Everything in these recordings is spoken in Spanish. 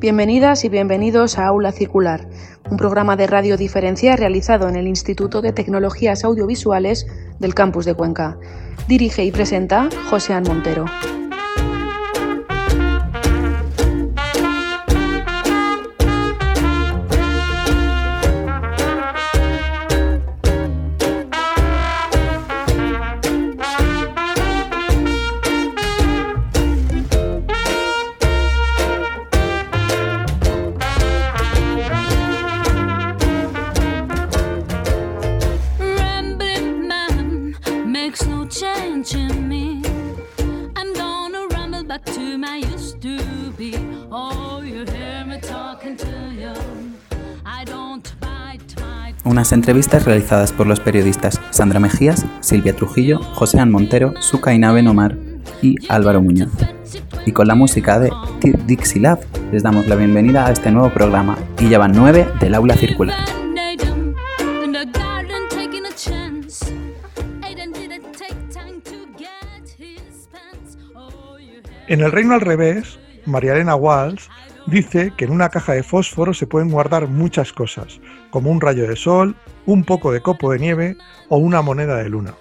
Bienvenidas y bienvenidos a Aula Circular, un programa de radio diferencia realizado en el Instituto de Tecnologías Audiovisuales del Campus de Cuenca. Dirige y presenta José Montero. Unas entrevistas realizadas por los periodistas Sandra Mejías, Silvia Trujillo, José Montero, Sukaina Nomar y Álvaro Muñoz. Y con la música de Dixie Love les damos la bienvenida a este nuevo programa y ya van nueve del aula circular. En el reino al revés, María Elena Walsh dice que en una caja de fósforo se pueden guardar muchas cosas, como un rayo de sol, un poco de copo de nieve o una moneda de luna.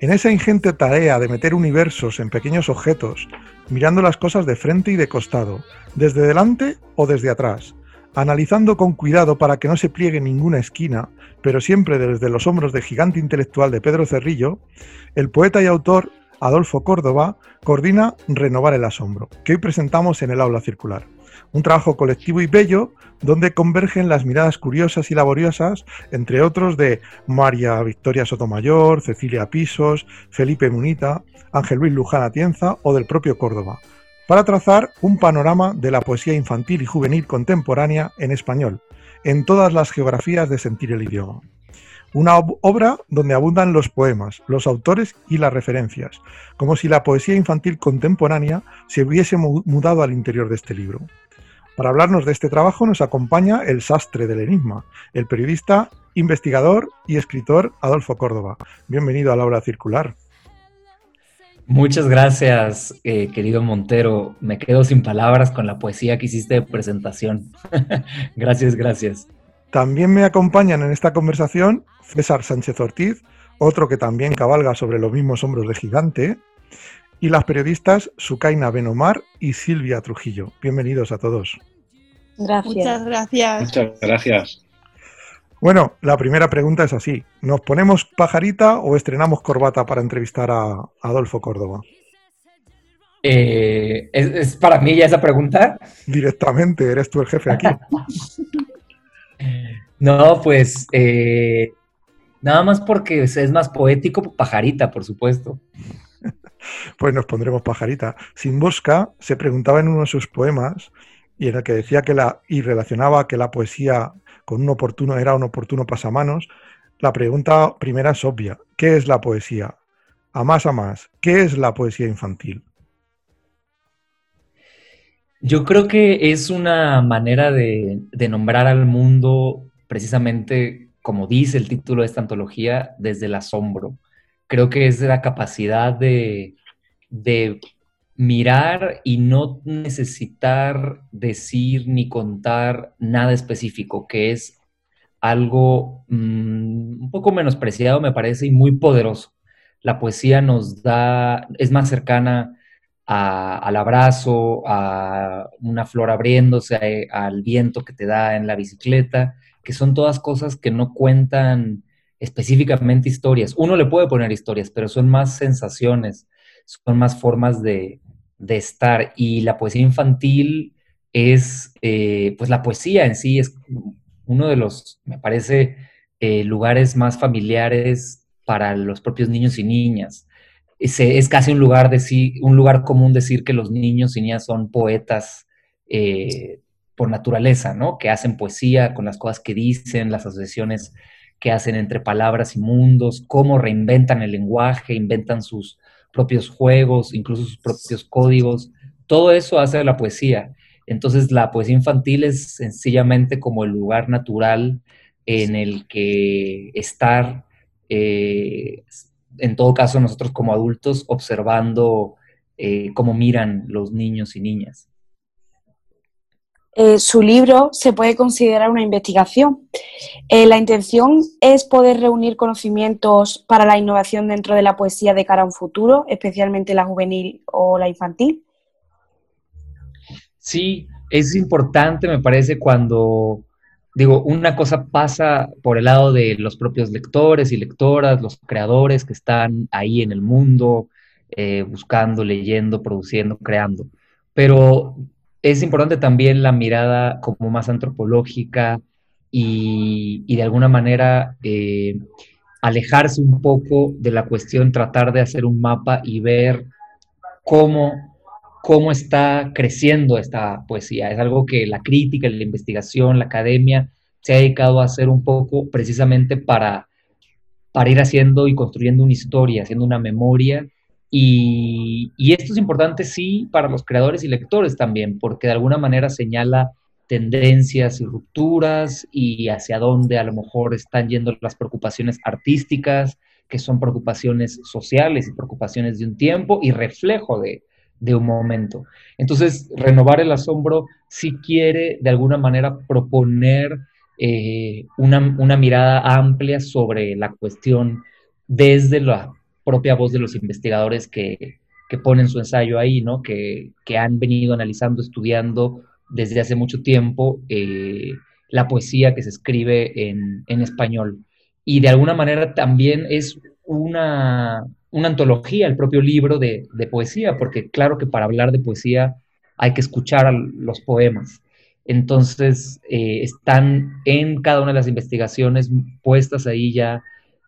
En esa ingente tarea de meter universos en pequeños objetos, mirando las cosas de frente y de costado, desde delante o desde atrás, analizando con cuidado para que no se pliegue ninguna esquina, pero siempre desde los hombros del gigante intelectual de Pedro Cerrillo, el poeta y autor Adolfo Córdoba coordina Renovar el Asombro, que hoy presentamos en el aula circular. Un trabajo colectivo y bello donde convergen las miradas curiosas y laboriosas, entre otros de María Victoria Sotomayor, Cecilia Pisos, Felipe Munita, Ángel Luis Luján Atienza o del propio Córdoba, para trazar un panorama de la poesía infantil y juvenil contemporánea en español, en todas las geografías de sentir el idioma. Una obra donde abundan los poemas, los autores y las referencias, como si la poesía infantil contemporánea se hubiese mudado al interior de este libro. Para hablarnos de este trabajo nos acompaña el sastre del enigma, el periodista, investigador y escritor Adolfo Córdoba. Bienvenido a la obra circular. Muchas gracias, eh, querido Montero. Me quedo sin palabras con la poesía que hiciste de presentación. gracias, gracias. También me acompañan en esta conversación César Sánchez Ortiz, otro que también cabalga sobre los mismos hombros de gigante, y las periodistas Sukaina Benomar y Silvia Trujillo. Bienvenidos a todos. Gracias. Muchas gracias. Muchas gracias. Bueno, la primera pregunta es así. ¿Nos ponemos pajarita o estrenamos corbata para entrevistar a Adolfo Córdoba? Eh, ¿es, para mí ya esa pregunta? Directamente, eres tú el jefe aquí. no, pues eh, nada más porque es más poético, pajarita, por supuesto. Pues nos pondremos pajarita. Sin Bosca se preguntaba en uno de sus poemas y en el que decía que la y relacionaba que la poesía con un oportuno era un oportuno pasamanos. La pregunta primera es obvia. ¿Qué es la poesía? A más a más, ¿qué es la poesía infantil? Yo creo que es una manera de, de nombrar al mundo precisamente, como dice el título de esta antología, desde el asombro creo que es la capacidad de, mirar y no necesitar decir ni contar nada específico, que es algo mm, un poco menospreciado, me parece, y muy poderoso. La poesía nos da, es más cercana al abrazo, a una flor abriéndose, al viento que te da en la bicicleta, que son todas cosas que no cuentan específicamente historias. Uno le puede poner historias, pero son más sensaciones, son más formas de, estar. Y la poesía infantil es, eh, pues la poesía en sí es uno de los, me parece, eh, lugares más familiares para los propios niños y niñas. Es, es casi un lugar, de, un lugar común decir que los niños y niñas son poetas eh, por naturaleza, ¿no? Que hacen poesía con las cosas que dicen, las asociaciones que hacen entre palabras y mundos, cómo reinventan el lenguaje, inventan sus propios juegos, incluso sus propios códigos. Todo eso hace la poesía. Entonces la poesía infantil es sencillamente como el lugar natural en el que estar, eh, en todo caso nosotros como adultos, observando eh, cómo miran los niños y niñas. Eh, su libro se puede considerar una investigación. Eh, la intención es poder reunir conocimientos para la innovación dentro de la poesía de cara a un futuro, especialmente la juvenil o la infantil. Sí, es importante, me parece, cuando, digo, una cosa pasa por el lado de los propios lectores y lectoras, los creadores que están ahí en el mundo, eh, buscando, leyendo, produciendo, creando. Pero es importante también la mirada como más antropológica y, de alguna manera eh, alejarse un poco de la cuestión, tratar de hacer un mapa y ver cómo, cómo está creciendo esta poesía. Es algo que la crítica, la investigación, la academia se ha dedicado a hacer un poco precisamente para, para ir haciendo y construyendo una historia, haciendo una memoria y, esto es importante, sí, para los creadores y lectores también, porque de alguna manera señala tendencias y rupturas y hacia dónde a lo mejor están yendo las preocupaciones artísticas, que son preocupaciones sociales y preocupaciones de un tiempo y reflejo de, un momento. Entonces, renovar el asombro sí quiere de alguna manera proponer eh, una, una mirada amplia sobre la cuestión desde la propia voz de los investigadores que, ponen su ensayo ahí, ¿no? Que, han venido analizando, estudiando desde hace mucho tiempo eh, la poesía que se escribe en, español. Y de alguna manera también es una, antología, el propio libro de, poesía, porque claro que para hablar de poesía hay que escuchar los poemas. Entonces, eh, están en cada una de las investigaciones puestas ahí ya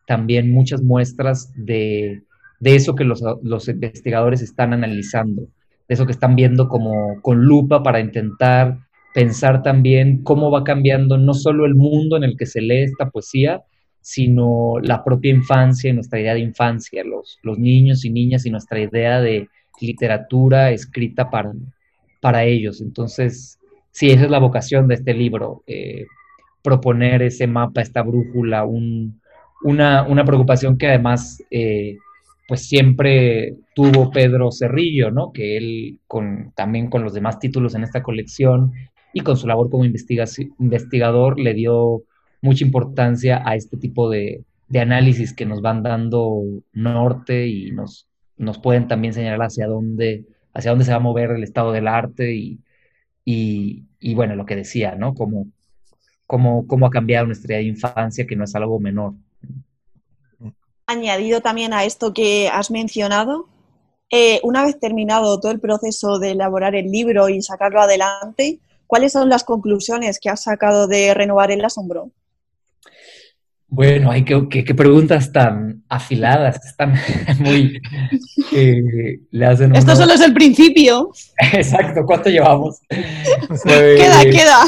también muchas muestras de, eso que los, investigadores están analizando, de eso que están viendo como con lupa para intentar pensar también cómo va cambiando no solo el mundo en el que se lee esta poesía, sino la propia infancia y nuestra idea de infancia, los, los niños y niñas y nuestra idea de literatura escrita para, para ellos. Entonces, sí, esa es la vocación de este libro, eh, proponer ese mapa, esta brújula, un, una, preocupación que además eh, pues siempre tuvo Pedro Cerrillo, ¿no? Que él con, también con los demás títulos en esta colección y con su labor como investigador le dio mucha importancia a este tipo de, análisis que nos van dando norte y nos, nos pueden también señalar hacia dónde, hacia dónde se va a mover el estado del arte y, y, bueno, lo que decía, ¿no? Cómo, cómo, cómo ha cambiado nuestra infancia, que no es algo menor añadido también a esto que has mencionado, eh, una vez terminado todo el proceso de elaborar el libro y sacarlo adelante, ¿cuáles son las conclusiones que has sacado de renovar el asombro? Bueno, hay que, preguntas tan afiladas, están muy... Eh, Esto solo es el principio. Exacto, ¿cuánto llevamos? queda, queda.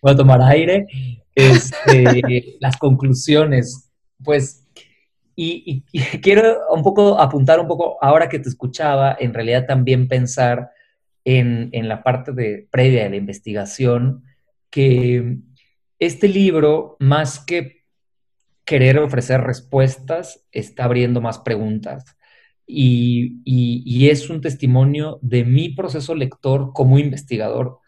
Voy a tomar aire. Este, las conclusiones, pues y, quiero un poco apuntar un poco, ahora que te escuchaba, en realidad también pensar en, la parte de, previa de la investigación, que este libro, más que querer ofrecer respuestas, está abriendo más preguntas. Y, y, es un testimonio de mi proceso lector como investigador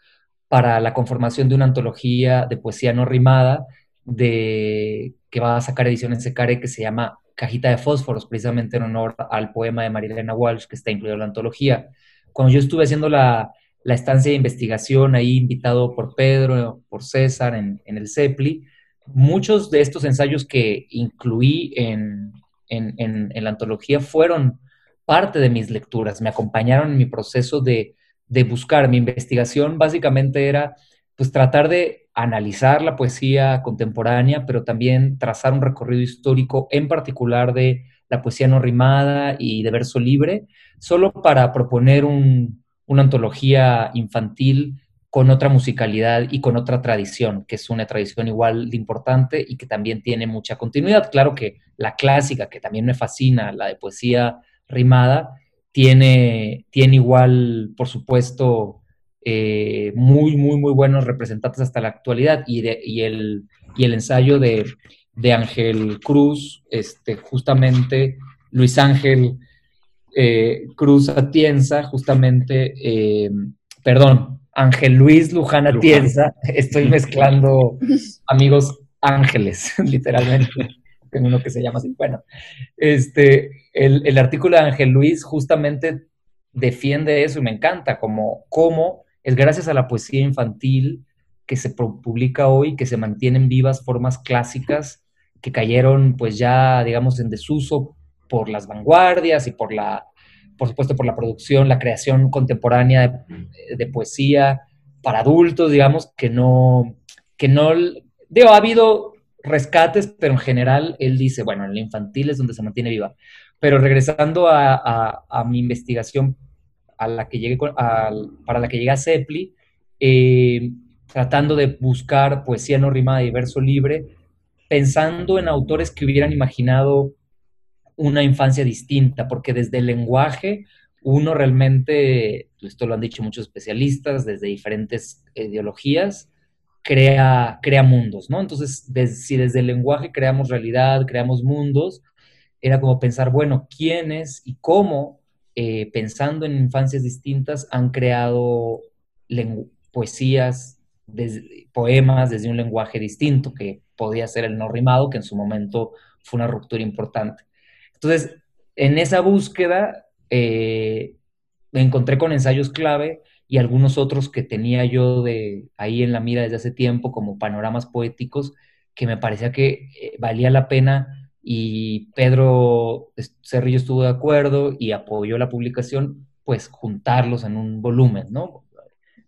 para la conformación de una antología de poesía no rimada de, que va a sacar ediciones Secare que se llama Cajita de Fósforos, precisamente en honor al poema de Marilena Walsh, que está incluido en la antología. Cuando yo estuve haciendo la, estancia de investigación, ahí invitado por Pedro, por César, en, el CEPLI, muchos de estos ensayos que incluí en, la antología fueron parte de mis lecturas, me acompañaron en mi proceso de, de buscar. Mi investigación básicamente era pues tratar de analizar la poesía contemporánea, pero también trazar un recorrido histórico, en particular de la poesía no rimada y de verso libre, solo para proponer una antología infantil con otra musicalidad y con otra tradición, que es una tradición igual de importante y que también tiene mucha continuidad. Claro que la clásica, que también me fascina, la de poesía rimada, tiene, tiene igual, por supuesto, eh, muy, muy, muy buenos representantes hasta la actualidad y, y, el, y el ensayo de, Ángel Cruz, este, justamente Luis Ángel eh, Cruz Atienza, justamente, eh, perdón, Ángel Luis Lujana Tienza. Estoy mezclando amigos ángeles, literalmente. Tengo uno que se llama así. Bueno, este, el, el, artículo de Ángel Luis justamente defiende eso y me encanta, como cómo es gracias a la poesía infantil que se publica hoy, que se mantienen vivas formas clásicas que cayeron pues ya, digamos, en desuso por las vanguardias y por la, por supuesto, por la producción, la creación contemporánea de, poesía para adultos, digamos, que no, que no, digo, ha habido rescates, pero en general él dice, bueno, en la infantil es donde se mantiene viva. Pero regresando a, mi investigación a la que llegué para la que llegué a eh, tratando de buscar poesía no rimada y verso libre, pensando en autores que hubieran imaginado una infancia distinta, porque desde el lenguaje uno realmente, esto lo han dicho muchos especialistas, desde diferentes ideologías, crea, crea mundos, ¿no? Entonces, si desde el lenguaje creamos realidad, creamos mundos, era como pensar, bueno, quiénes y cómo, eh, pensando en infancias distintas, han creado poesías, poemas desde un lenguaje distinto, que podía ser el no rimado, que en su momento fue una ruptura importante. Entonces, en esa búsqueda eh, me encontré con ensayos clave y algunos otros que tenía yo de ahí en la mira desde hace tiempo como panoramas poéticos que me parecía que eh, valía la pena y Pedro Cerrillo estuvo de acuerdo y apoyó la publicación, pues juntarlos en un volumen, ¿no?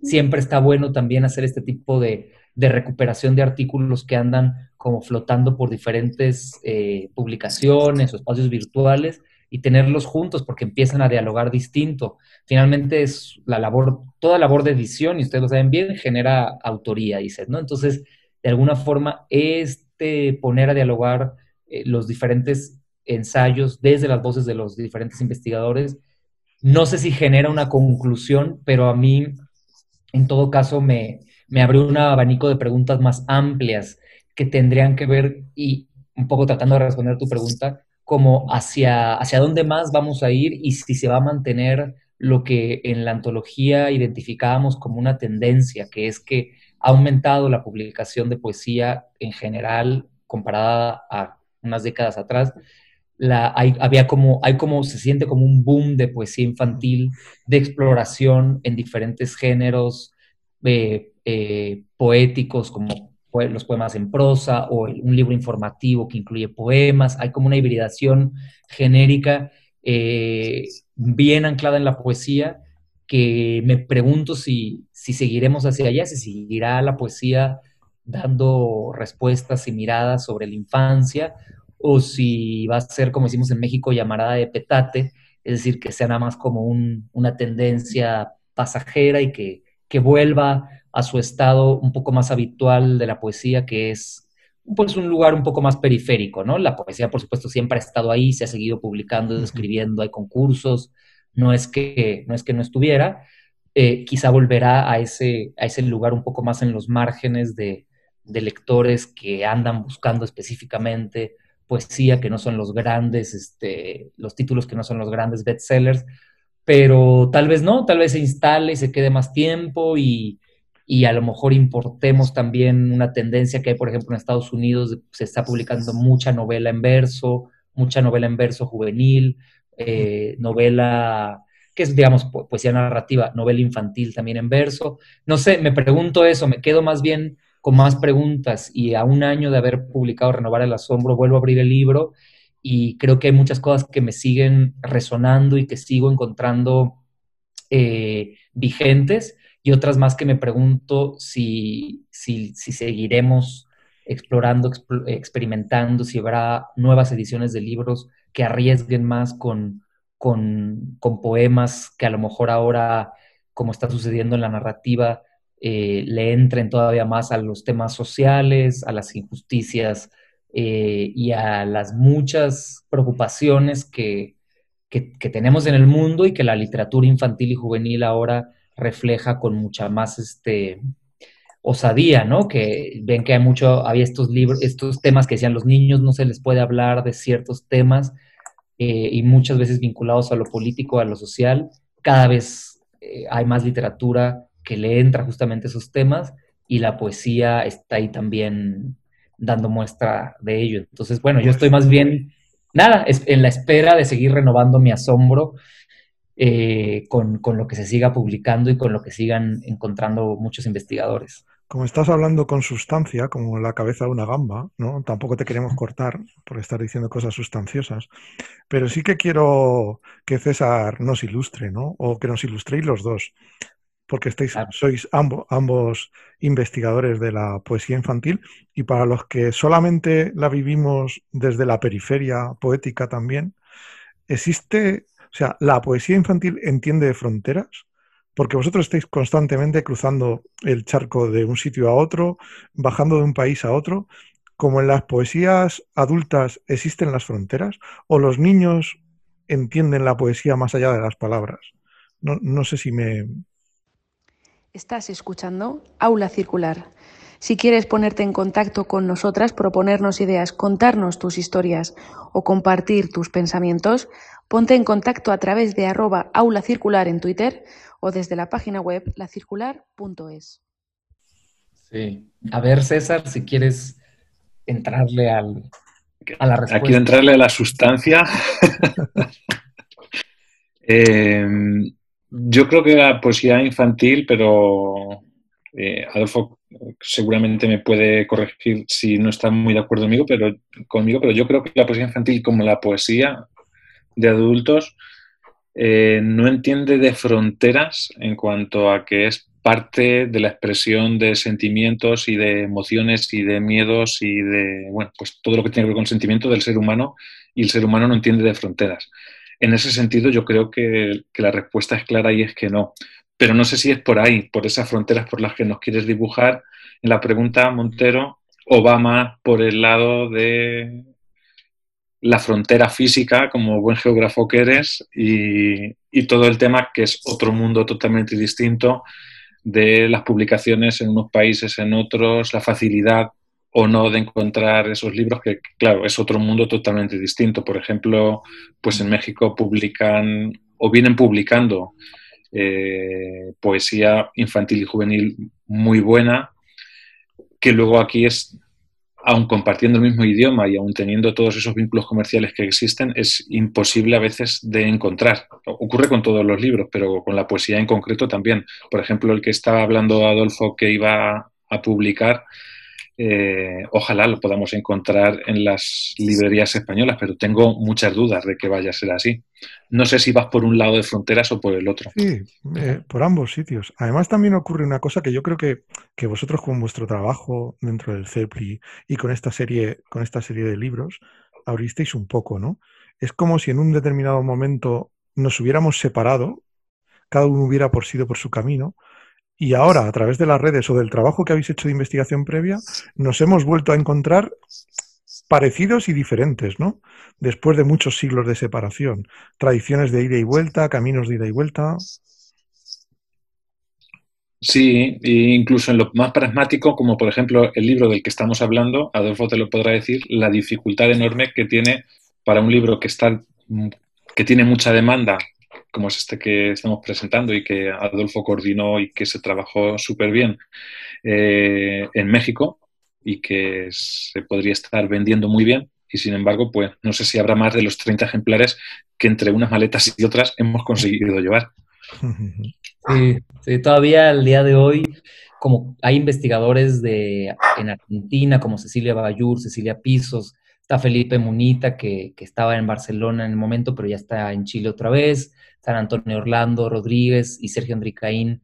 Siempre está bueno también hacer este tipo de, de recuperación de artículos que andan como flotando por diferentes eh, publicaciones o espacios virtuales y tenerlos juntos porque empiezan a dialogar distinto. Finalmente es la labor, toda labor de edición, y ustedes lo saben bien, genera autoría, dices, ¿no? Entonces, de alguna forma, este poner a dialogar eh, los diferentes ensayos desde las voces de los diferentes investigadores, no sé si genera una conclusión, pero a mí, en todo caso, me, me abrió un abanico de preguntas más amplias que tendrían que ver, y un poco tratando de responder tu pregunta, como hacia, hacia dónde más vamos a ir y si se va a mantener lo que en la antología identificábamos como una tendencia, que es que ha aumentado la publicación de poesía en general comparada a unas décadas atrás. Hay, había como, hay como, se siente como un boom de poesía infantil, de exploración en diferentes géneros, eh, eh, poéticos como los poemas en prosa o un libro informativo que incluye poemas. Hay como una hibridación genérica eh, bien anclada en la poesía que me pregunto si, si seguiremos hacia allá, si seguirá la poesía dando respuestas y miradas sobre la infancia o si va a ser, como decimos en México, llamarada de petate, es decir, que sea nada más como una tendencia pasajera y que, que vuelva a su estado un poco más habitual de la poesía, que es pues un lugar un poco más periférico, ¿no? La poesía, por supuesto, siempre ha estado ahí, se ha seguido publicando, escribiendo, hay concursos, no es que no, es que no estuviera, eh, quizá volverá a ese, a ese lugar un poco más en los márgenes de, de lectores que andan buscando específicamente poesía, que no son los grandes, este, los títulos que no son los grandes bestsellers, pero tal vez no, tal vez se instale y se quede más tiempo y, y a lo mejor importemos también una tendencia que hay, por ejemplo, en Estados Unidos, se está publicando mucha novela en verso, mucha novela en verso juvenil, eh, novela que es, digamos, poesía narrativa, novela infantil también en verso. No sé, me pregunto eso, me quedo más bien con más preguntas y a un año de haber publicado Renovar el Asombro, vuelvo a abrir el libro y creo que hay muchas cosas que me siguen resonando y que sigo encontrando eh, vigentes y otras más que me pregunto si, si, seguiremos explorando, experimentando, si habrá nuevas ediciones de libros que arriesguen más con, con, poemas que a lo mejor ahora, como está sucediendo en la narrativa, eh, le entren todavía más a los temas sociales, a las injusticias eh, y a las muchas preocupaciones que, que, tenemos en el mundo y que la literatura infantil y juvenil ahora refleja con mucha más este, osadía, ¿no? Que ven que hay mucho, había estos libros, estos temas que decían los niños no se les puede hablar de ciertos temas eh, y muchas veces vinculados a lo político, a lo social. Cada vez hay más literatura que le entra justamente esos temas y la poesía está ahí también dando muestra de ello. Entonces, bueno, yo estoy más bien, nada, en la espera de seguir renovando mi asombro eh, con, con, lo que se siga publicando y con lo que sigan encontrando muchos investigadores. Como estás hablando con sustancia, como la cabeza de una gamba, ¿no? Tampoco te queremos cortar por estar diciendo cosas sustanciosas, pero sí que quiero que César nos ilustre, ¿no? O que nos ilustréis los dos porque estáis, sois ambos, ambos investigadores de la poesía infantil y para los que solamente la vivimos desde la periferia poética también, existe, o sea, la poesía infantil entiende de fronteras, porque vosotros estáis constantemente cruzando el charco de un sitio a otro, bajando de un país a otro, como en las poesías adultas existen las fronteras, o los niños entienden la poesía más allá de las palabras. No, no sé si me, Estás escuchando Aula Circular. Si quieres ponerte en contacto con nosotras, proponernos ideas, contarnos tus historias o compartir tus pensamientos, ponte en contacto a través de arroba aula circular en Twitter o desde la página web lacircular.es. Sí. A ver, César, si quieres entrarle al, a la respuesta. Aquí entrarle a la sustancia. eh, yo creo que la poesía infantil, pero eh, Adolfo seguramente me puede corregir si no está muy de acuerdo conmigo, pero, conmigo, pero yo creo que la poesía infantil, como la poesía de adultos, eh, no entiende de fronteras en cuanto a que es parte de la expresión de sentimientos y de emociones y de miedos y de, bueno, pues todo lo que tiene que ver con sentimiento del ser humano y el ser humano no entiende de fronteras. En ese sentido, yo creo que, la respuesta es clara y es que no. Pero no sé si es por ahí, por esas fronteras por las que nos quieres dibujar. En la pregunta, Montero, o va más por el lado de la frontera física, como buen geógrafo que eres, y, y, todo el tema que es otro mundo totalmente distinto de las publicaciones en unos países, en otros, la facilidad o no de encontrar esos libros que, claro, es otro mundo totalmente distinto. Por ejemplo, pues en México publican o vienen publicando eh, poesía infantil y juvenil muy buena, que luego aquí es, aun compartiendo el mismo idioma y aun teniendo todos esos vínculos comerciales que existen, es imposible a veces de encontrar. Ocurre con todos los libros, pero con la poesía en concreto también. Por ejemplo, el que estaba hablando Adolfo que iba a publicar, eh, ojalá lo podamos encontrar en las librerías españolas, pero tengo muchas dudas de que vaya a ser así. No sé si vas por un lado de fronteras o por el otro. Sí, eh, por ambos sitios. Además también ocurre una cosa que yo creo que, que vosotros con vuestro trabajo dentro del CEPLI y con esta serie, con esta serie de libros, abristeis un poco, ¿no? Es como si en un determinado momento nos hubiéramos separado, cada uno hubiera por sido por su camino, y ahora, a través de las redes o del trabajo que habéis hecho de investigación previa, nos hemos vuelto a encontrar parecidos y diferentes, ¿no? Después de muchos siglos de separación. Tradiciones de ida y vuelta, caminos de ida y vuelta. Sí, e incluso en lo más pragmático, como por ejemplo el libro del que estamos hablando, Adolfo te lo podrá decir, la dificultad enorme que tiene para un libro que está que tiene mucha demanda como es este que estamos presentando y que Adolfo coordinó y que se trabajó súper bien eh, en México y que se podría estar vendiendo muy bien. Y sin embargo, pues no sé si habrá más de los 30 ejemplares que entre unas maletas y otras hemos conseguido llevar. Sí, todavía al día de hoy, como hay investigadores de, en Argentina, como Cecilia Bayur, Cecilia Pisos, está Felipe Munita, que, que, estaba en Barcelona en el momento, pero ya está en Chile otra vez. San Antonio Orlando Rodríguez y Sergio Andricaín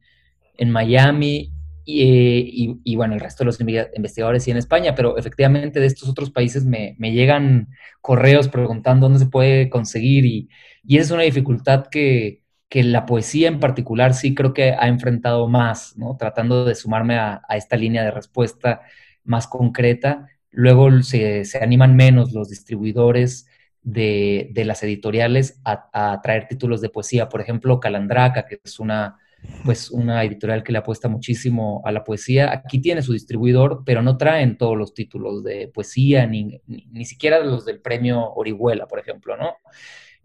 en Miami y, bueno, el resto de los investigadores y en España, pero efectivamente de estos otros países me, llegan correos preguntando dónde se puede conseguir y, esa es una dificultad que, la poesía en particular sí creo que ha enfrentado más, ¿no? Tratando de sumarme a, esta línea de respuesta más concreta. Luego se, se animan menos los distribuidores de, las editoriales a, traer títulos de poesía. Por ejemplo, Calandraca, que es una, pues, una editorial que le apuesta muchísimo a la poesía, aquí tiene su distribuidor, pero no traen todos los títulos de poesía, ni, ni, siquiera los del premio Orihuela, por ejemplo, ¿no?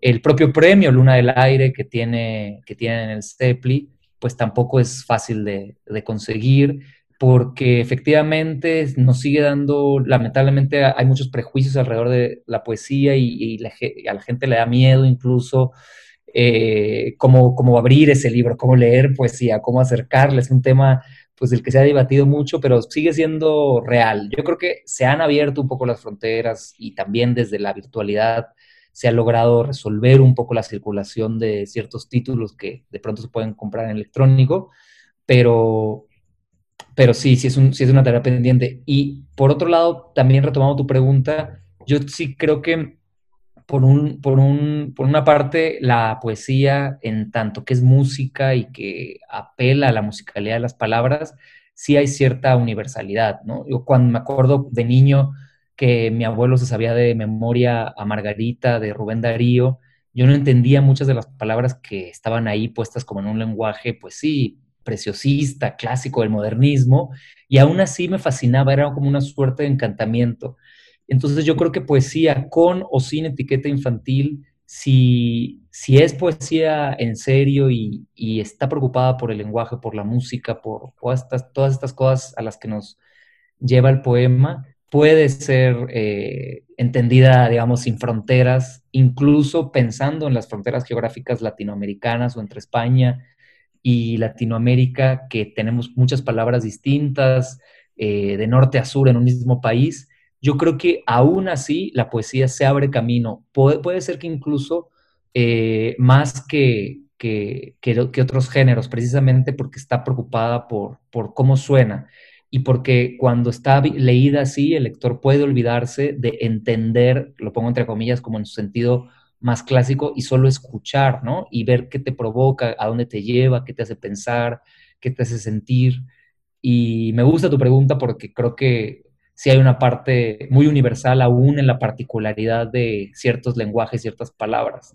El propio premio Luna del Aire que tiene, que tiene en el CEPLI, pues tampoco es fácil de, conseguir porque efectivamente nos sigue dando, lamentablemente hay muchos prejuicios alrededor de la poesía y, a la gente le da miedo incluso eh, cómo, abrir ese libro, cómo leer poesía, cómo acercarle. Es un tema pues del que se ha debatido mucho, pero sigue siendo real. Yo creo que se han abierto un poco las fronteras y también desde la virtualidad se ha logrado resolver un poco la circulación de ciertos títulos que de pronto se pueden comprar en electrónico, pero, pero sí, sí es, un, sí es una tarea pendiente. Y por otro lado, también retomando tu pregunta, yo sí creo que por, un, por, un, por una parte, la poesía, en tanto que es música y que apela a la musicalidad de las palabras, sí hay cierta universalidad, ¿no? Yo cuando me acuerdo de niño que mi abuelo se sabía de memoria a Margarita, de Rubén Darío, yo no entendía muchas de las palabras que estaban ahí puestas como en un lenguaje, pues sí, preciosista, clásico del modernismo, y aún así me fascinaba, era como una suerte de encantamiento. Entonces yo creo que poesía con o sin etiqueta infantil, si, si es poesía en serio y, está preocupada por el lenguaje, por la música, por todas estas, todas estas cosas a las que nos lleva el poema, puede ser eh, entendida, digamos, sin fronteras, incluso pensando en las fronteras geográficas latinoamericanas o entre España y Latinoamérica, que tenemos muchas palabras distintas, eh, de norte a sur en un mismo país, yo creo que aún así la poesía se abre camino. Puede, ser que incluso eh, más que, que, otros géneros, precisamente porque está preocupada por, por cómo suena y porque cuando está leída así, el lector puede olvidarse de entender, lo pongo entre comillas, como en su sentido más clásico, y solo escuchar, ¿no? Y ver qué te provoca, a dónde te lleva, qué te hace pensar, qué te hace sentir. Y me gusta tu pregunta porque creo que sí hay una parte muy universal aún en la particularidad de ciertos lenguajes, ciertas palabras.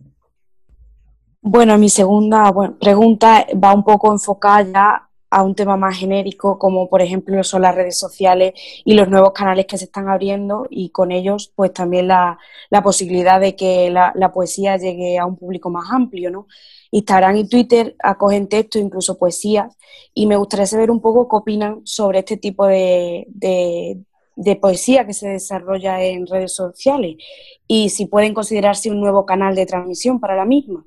Bueno, mi segunda pregunta va un poco enfocada ya a un tema más genérico, como por ejemplo son las redes sociales y los nuevos canales que se están abriendo y con ellos pues también la, posibilidad de que la, poesía llegue a un público más amplio, ¿no? Instagram y Twitter acogen texto, incluso poesías, y me gustaría saber un poco qué opinan sobre este tipo de, de poesía que se desarrolla en redes sociales y si pueden considerarse un nuevo canal de transmisión para la misma.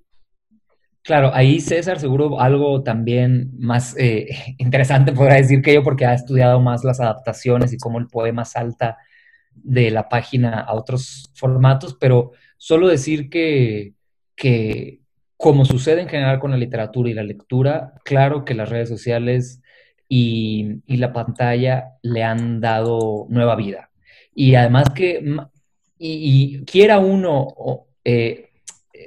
Claro, ahí César seguro algo también más eh, interesante podrá decir que yo porque ha estudiado más las adaptaciones y cómo el poema salta de la página a otros formatos, pero solo decir que, que como sucede en general con la literatura y la lectura, claro que las redes sociales y, la pantalla le han dado nueva vida. Y además que, y, quiera uno, eh,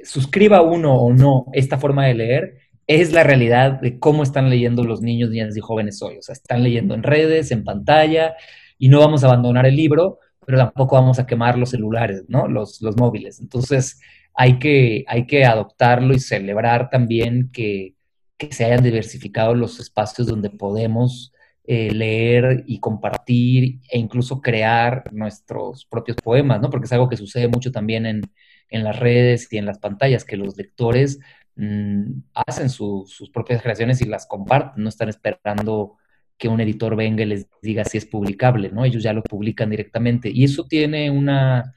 suscriba uno o no esta forma de leer, es la realidad de cómo están leyendo los niños, niñas y jóvenes hoy. O sea, están leyendo en redes, en pantalla, y no vamos a abandonar el libro, pero tampoco vamos a quemar los celulares, ¿no? Los, los móviles. Entonces, hay que, hay que adoptarlo y celebrar también que, que se hayan diversificado los espacios donde podemos eh, leer y compartir e incluso crear nuestros propios poemas, ¿no? Porque es algo que sucede mucho también en, las redes y en las pantallas, que los lectores mm, hacen sus propias creaciones y las comparten, no están esperando que un editor venga y les diga si es publicable, ¿no? Ellos ya lo publican directamente. Y eso tiene una,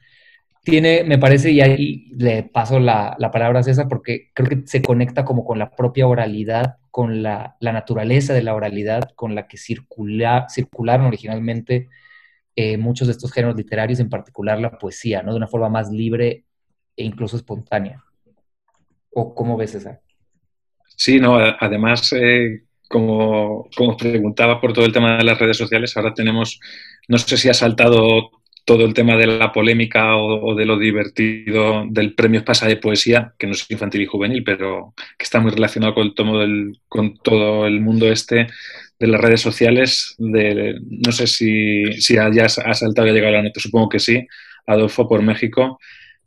tiene, me parece, y ahí le paso la, palabra a César, porque creo que se conecta como con la propia oralidad, con la, naturaleza de la oralidad, con la que circula, circularon originalmente eh, muchos de estos géneros literarios, en particular la poesía, ¿no? De una forma más libre e incluso espontánea. ¿O cómo ves, César? Sí, no, además, eh, como, como preguntaba por todo el tema de las redes sociales, ahora tenemos, no sé si ha saltado todo el tema de la polémica o, de lo divertido del premio Espasa de Poesía, que no es infantil y juvenil, pero que está muy relacionado con, el con todo el mundo este de las redes sociales. No sé si, si ya ha saltado y ha llegado la nota, supongo que sí, Adolfo por México,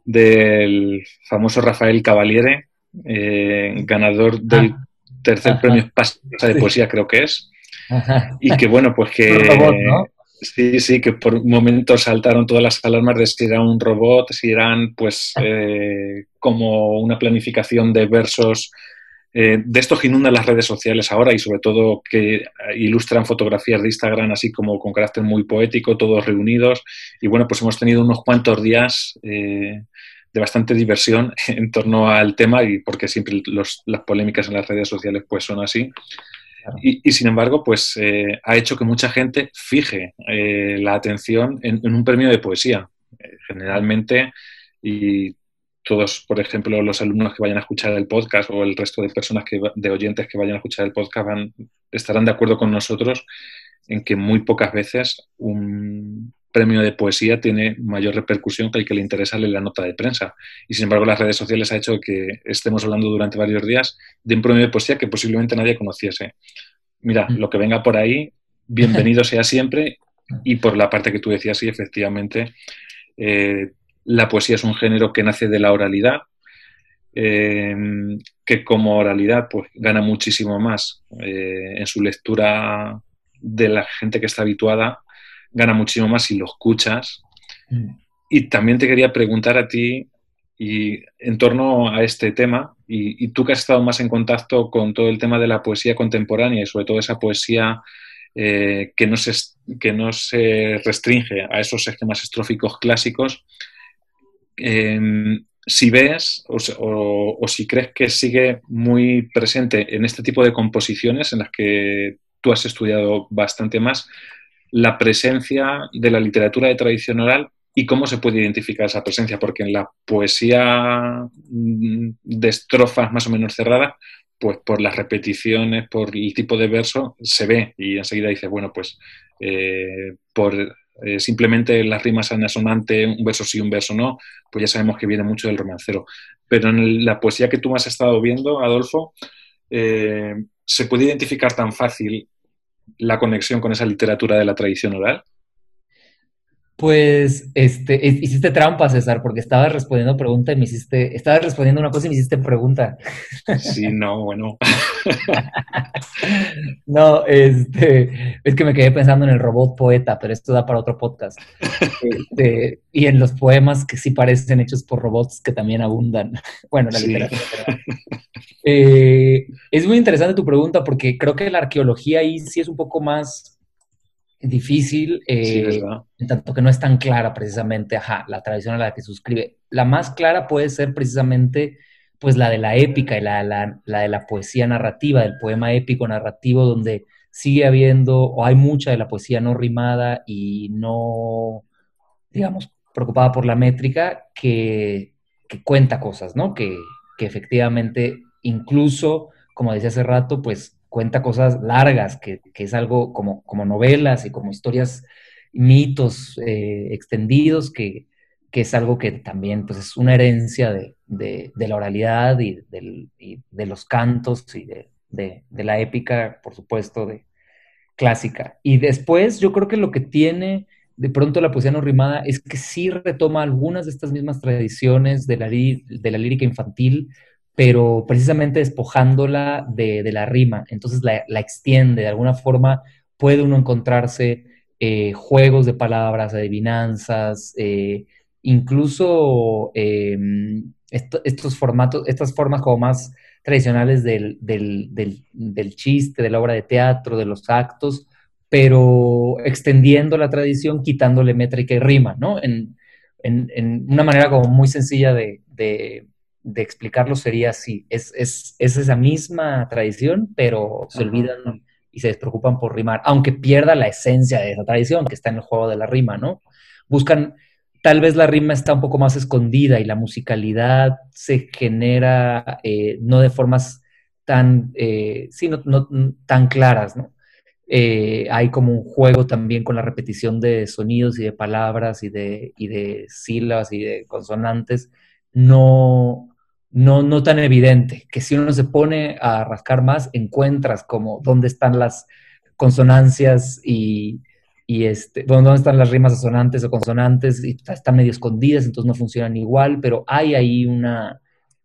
del famoso Rafael Cavaliere, eh, ganador del ah. tercer premio Espasa de Poesía, creo que es. Y que bueno, pues que... Sí, sí, que por momentos saltaron todas las alarmas de si era un robot, si eran pues ah. eh, como una planificación de versos eh, de estos que inundan las redes sociales ahora y sobre todo que ilustran fotografías de Instagram así como con carácter muy poético, todos reunidos. Y bueno, pues hemos tenido unos cuantos días eh, de bastante diversión en torno al tema y porque siempre las polémicas en las redes sociales pues son así. Y, sin embargo, pues eh, ha hecho que mucha gente fije la atención en, en, un premio de poesía. generalmente, y todos, por ejemplo, los alumnos que vayan a escuchar el podcast o el resto de personas que, de oyentes que vayan a escuchar el podcast van, estarán de acuerdo con nosotros en que muy pocas veces un premio de poesía tiene mayor repercusión que el que le interesa leer la nota de prensa. Y sin embargo, las redes sociales ha hecho que estemos hablando durante varios días de un premio de poesía que posiblemente nadie conociese. Mira, mm. lo que venga por ahí, bienvenido sea siempre. Y por la parte que tú decías, sí, efectivamente, eh, la poesía es un género que nace de la oralidad, eh, que como oralidad pues, gana muchísimo más eh, en su lectura de la gente que está habituada, gana muchísimo más si lo escuchas. Mm. Y también te quería preguntar a ti, y en torno a este tema, y, tú que has estado más en contacto con todo el tema de la poesía contemporánea y sobre todo esa poesía eh, que, no se, que no se restringe a esos esquemas estróficos clásicos, Em, si ves o, si crees que sigue muy presente en este tipo de composiciones en las que tú has estudiado bastante más, la presencia de la literatura de tradición oral y cómo se puede identificar esa presencia, porque en la poesía mm, de estrofas más o menos cerradas, pues por las repeticiones, por el tipo de verso, se ve y enseguida dices, bueno, pues eh, por eh, simplemente las rimas sonante, un verso sí, un verso no, pues ya sabemos que viene mucho del romancero. Pero en la poesía que tú has estado viendo, Adolfo, eh, ¿se puede identificar tan fácil la conexión con esa literatura de la tradición oral? Pues, este, hiciste trampa, César, porque estabas respondiendo pregunta y me hiciste, estabas respondiendo una cosa y me hiciste pregunta. Sí, no, bueno. No, este, es que me quedé pensando en el robot poeta, pero esto da para otro podcast. Este, y en los poemas que sí parecen hechos por robots que también abundan. Bueno, la literatura. Eh, es muy interesante tu pregunta porque creo que la arqueología ahí sí es un poco más difícil, eh, en tanto que no es tan clara precisamente, ajá, la tradición a la que suscribe. La más clara puede ser precisamente pues la de la épica y la, la, de la poesía narrativa, del poema épico narrativo, donde sigue habiendo, o hay mucha de la poesía no rimada y no, digamos, preocupada por la métrica, que, cuenta cosas, ¿no? Que, que efectivamente, incluso, como decía hace rato, pues cuenta cosas largas, que, es algo como, como novelas y como historias, mitos eh, extendidos, que, es algo que también pues, es una herencia de, la oralidad y, de los cantos y de, la épica, por supuesto, de clásica. Y después yo creo que lo que tiene de pronto la poesía no rimada es que sí retoma algunas de estas mismas tradiciones de la, de la lírica infantil, pero precisamente despojándola de, la rima, entonces la, extiende, de alguna forma puede uno encontrarse eh, juegos de palabras, adivinanzas, eh, incluso em, estos formatos, estas formas como más tradicionales del, chiste, de la obra de teatro, de los actos, pero extendiendo la tradición, quitándole métrica y rima, ¿no? En, una manera como muy sencilla de, de explicarlo sería así, es, es, esa misma tradición, pero se olvidan y se despreocupan por rimar, aunque pierda la esencia de esa tradición que está en el juego de la rima, ¿no? Buscan, tal vez la rima está un poco más escondida y la musicalidad se genera eh, no de formas tan, eh, sí, no, tan claras, ¿no? Eh, hay como un juego también con la repetición de sonidos y de palabras y de, y de sílabas y de consonantes, no, no, no tan evidente, que si uno se pone a rascar más, encuentras como dónde están las consonancias y, este, dónde están las rimas asonantes o consonantes, y están medio escondidas, entonces no funcionan igual, pero hay ahí una,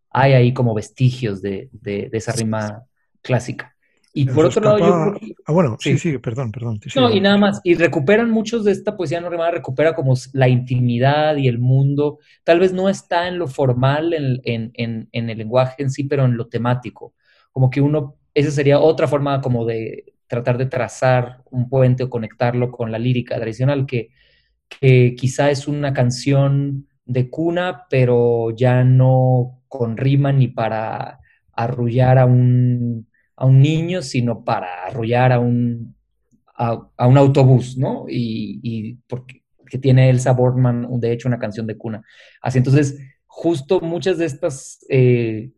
hay ahí como vestigios de esa rima clásica. Y por otro lado, yo Ah, bueno, sí, sí, perdón, perdón. no, y nada más. Y recuperan muchos de esta poesía no rimada, recupera como la intimidad y el mundo. Tal vez no está en lo formal, en, el lenguaje en sí, pero en lo temático. como que uno, esa sería otra forma como de tratar de trazar un puente o conectarlo con la lírica tradicional, que, que quizá es una canción de cuna, pero ya no con rima ni para arrullar a un, a un niño, sino para arrullar a un, a, un autobús, ¿no? Y, porque que tiene Elsa Boardman, de hecho, una canción de cuna. Así entonces, justo muchas de estas eh,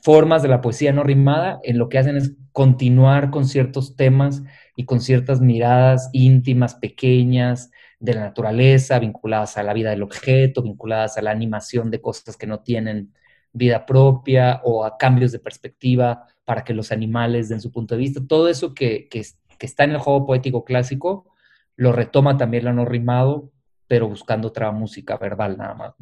formas de la poesía no rimada, en lo que hacen es continuar con ciertos temas y con ciertas miradas íntimas, pequeñas, de la naturaleza, vinculadas a la vida del objeto, vinculadas a la animación de cosas que no tienen vida propia o a cambios de perspectiva para que los animales den su punto de vista. Todo eso que, que, que está en el juego poético clásico lo retoma también lo no rimado, pero buscando otra música verbal nada más.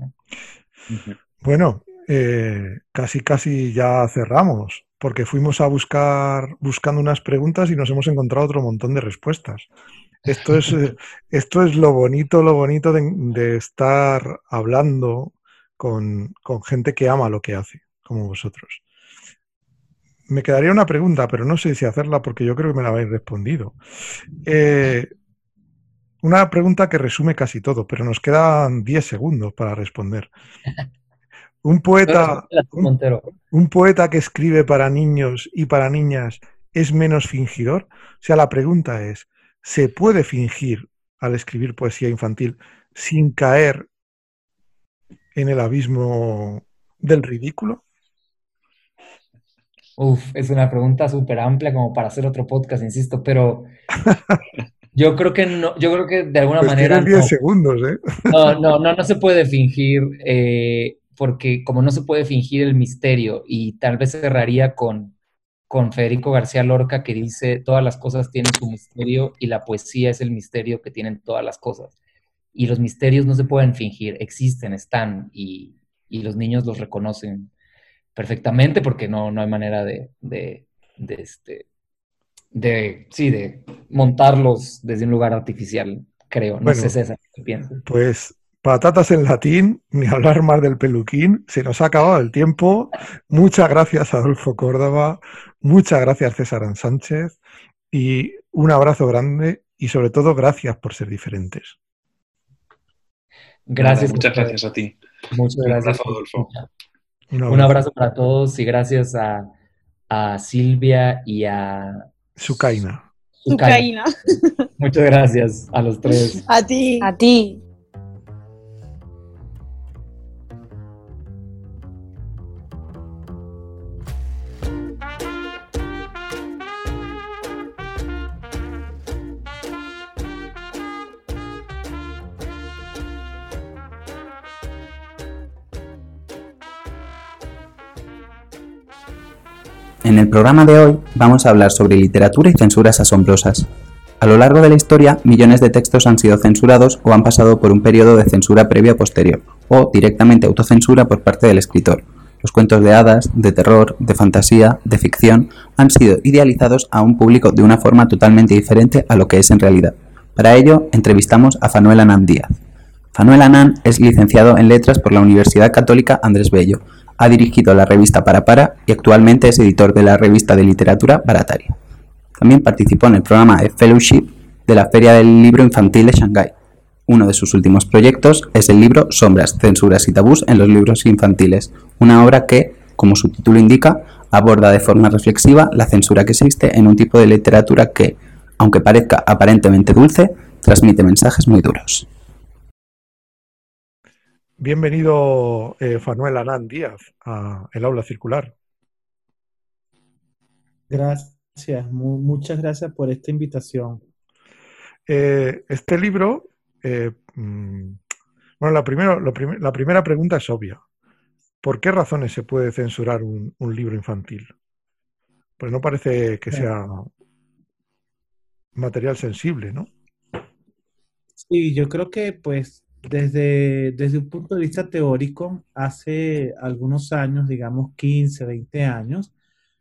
Bueno, eh, casi casi ya cerramos, porque fuimos a buscar buscando unas preguntas y nos hemos encontrado otro montón de respuestas. Esto es, eh, esto es lo bonito, lo bonito de, estar hablando con, con, gente que ama lo que hace, como vosotros. Me quedaría una pregunta, pero no sé si hacerla porque yo creo que me la habéis respondido. Eh, una pregunta que resume casi todo, pero nos quedan 10 segundos para responder. Un poeta, un, poeta que escribe para niños y para niñas es menos fingidor. O sea, la pregunta es, ¿se puede fingir al escribir poesía infantil sin caer en el abismo del ridículo? Uf, es una pregunta súper amplia como para hacer otro podcast, insisto, pero Yo creo que no, yo creo que de alguna pues manera. 10 segundos, ¿eh? No, no, no, no se puede fingir, eh, porque como no se puede fingir el misterio, y tal vez cerraría con, con Federico García Lorca que dice: todas las cosas tienen su misterio y la poesía es el misterio que tienen todas las cosas. Y los misterios no se pueden fingir, existen, están, y, y los niños los reconocen perfectamente porque no, no hay manera de, de, de este, de, sí, de montarlos desde un lugar artificial, creo. No sé, César, ¿qué piensas? Pues patatas en latín, ni hablar más del peluquín, se nos ha acabado el tiempo. Muchas gracias Adolfo Córdoba, muchas gracias César Sánchez y un abrazo grande y sobre todo gracias por ser diferentes. Gracias. muchas gracias a ti. Muchas gracias. Adolfo. Un abrazo. para todos y gracias a, a Silvia y a Sucaina. Sucaina. Muchas gracias a los tres. A ti. A ti. En el programa de hoy vamos a hablar sobre literatura y censuras asombrosas. A lo largo de la historia, millones de textos han sido censurados o han pasado por un periodo de censura previa o posterior, o directamente autocensura por parte del escritor. Los cuentos de hadas, de terror, de fantasía, de ficción, han sido idealizados a un público de una forma totalmente diferente a lo que es en realidad. Para ello, entrevistamos a Fanuel Anán Díaz. Fanuel Anán es licenciado en Letras por la Universidad Católica Andrés Bello, ha dirigido la revista Para Para y actualmente es editor de la revista de literatura Barataria. También participó en el programa de Fellowship de la Feria del Libro Infantil de Shanghái. Uno de sus últimos proyectos es el libro Sombras, Censuras y Tabús en los libros infantiles, una obra que, como su título indica, aborda de forma reflexiva la censura que existe en un tipo de literatura que, aunque parezca aparentemente dulce, transmite mensajes muy duros. Bienvenido, eh, Fanuel Anán Díaz, a El Aula Circular. Gracias, muchas gracias por esta invitación. Eh, este libro, eh, mm, bueno, la, primero, la primera pregunta es obvia. ¿Por qué razones se puede censurar un, un libro infantil? Pues no parece que sea material sensible, ¿no? Sí, yo creo que pues desde, desde un punto de vista teórico, hace algunos años, digamos 15, 20 años,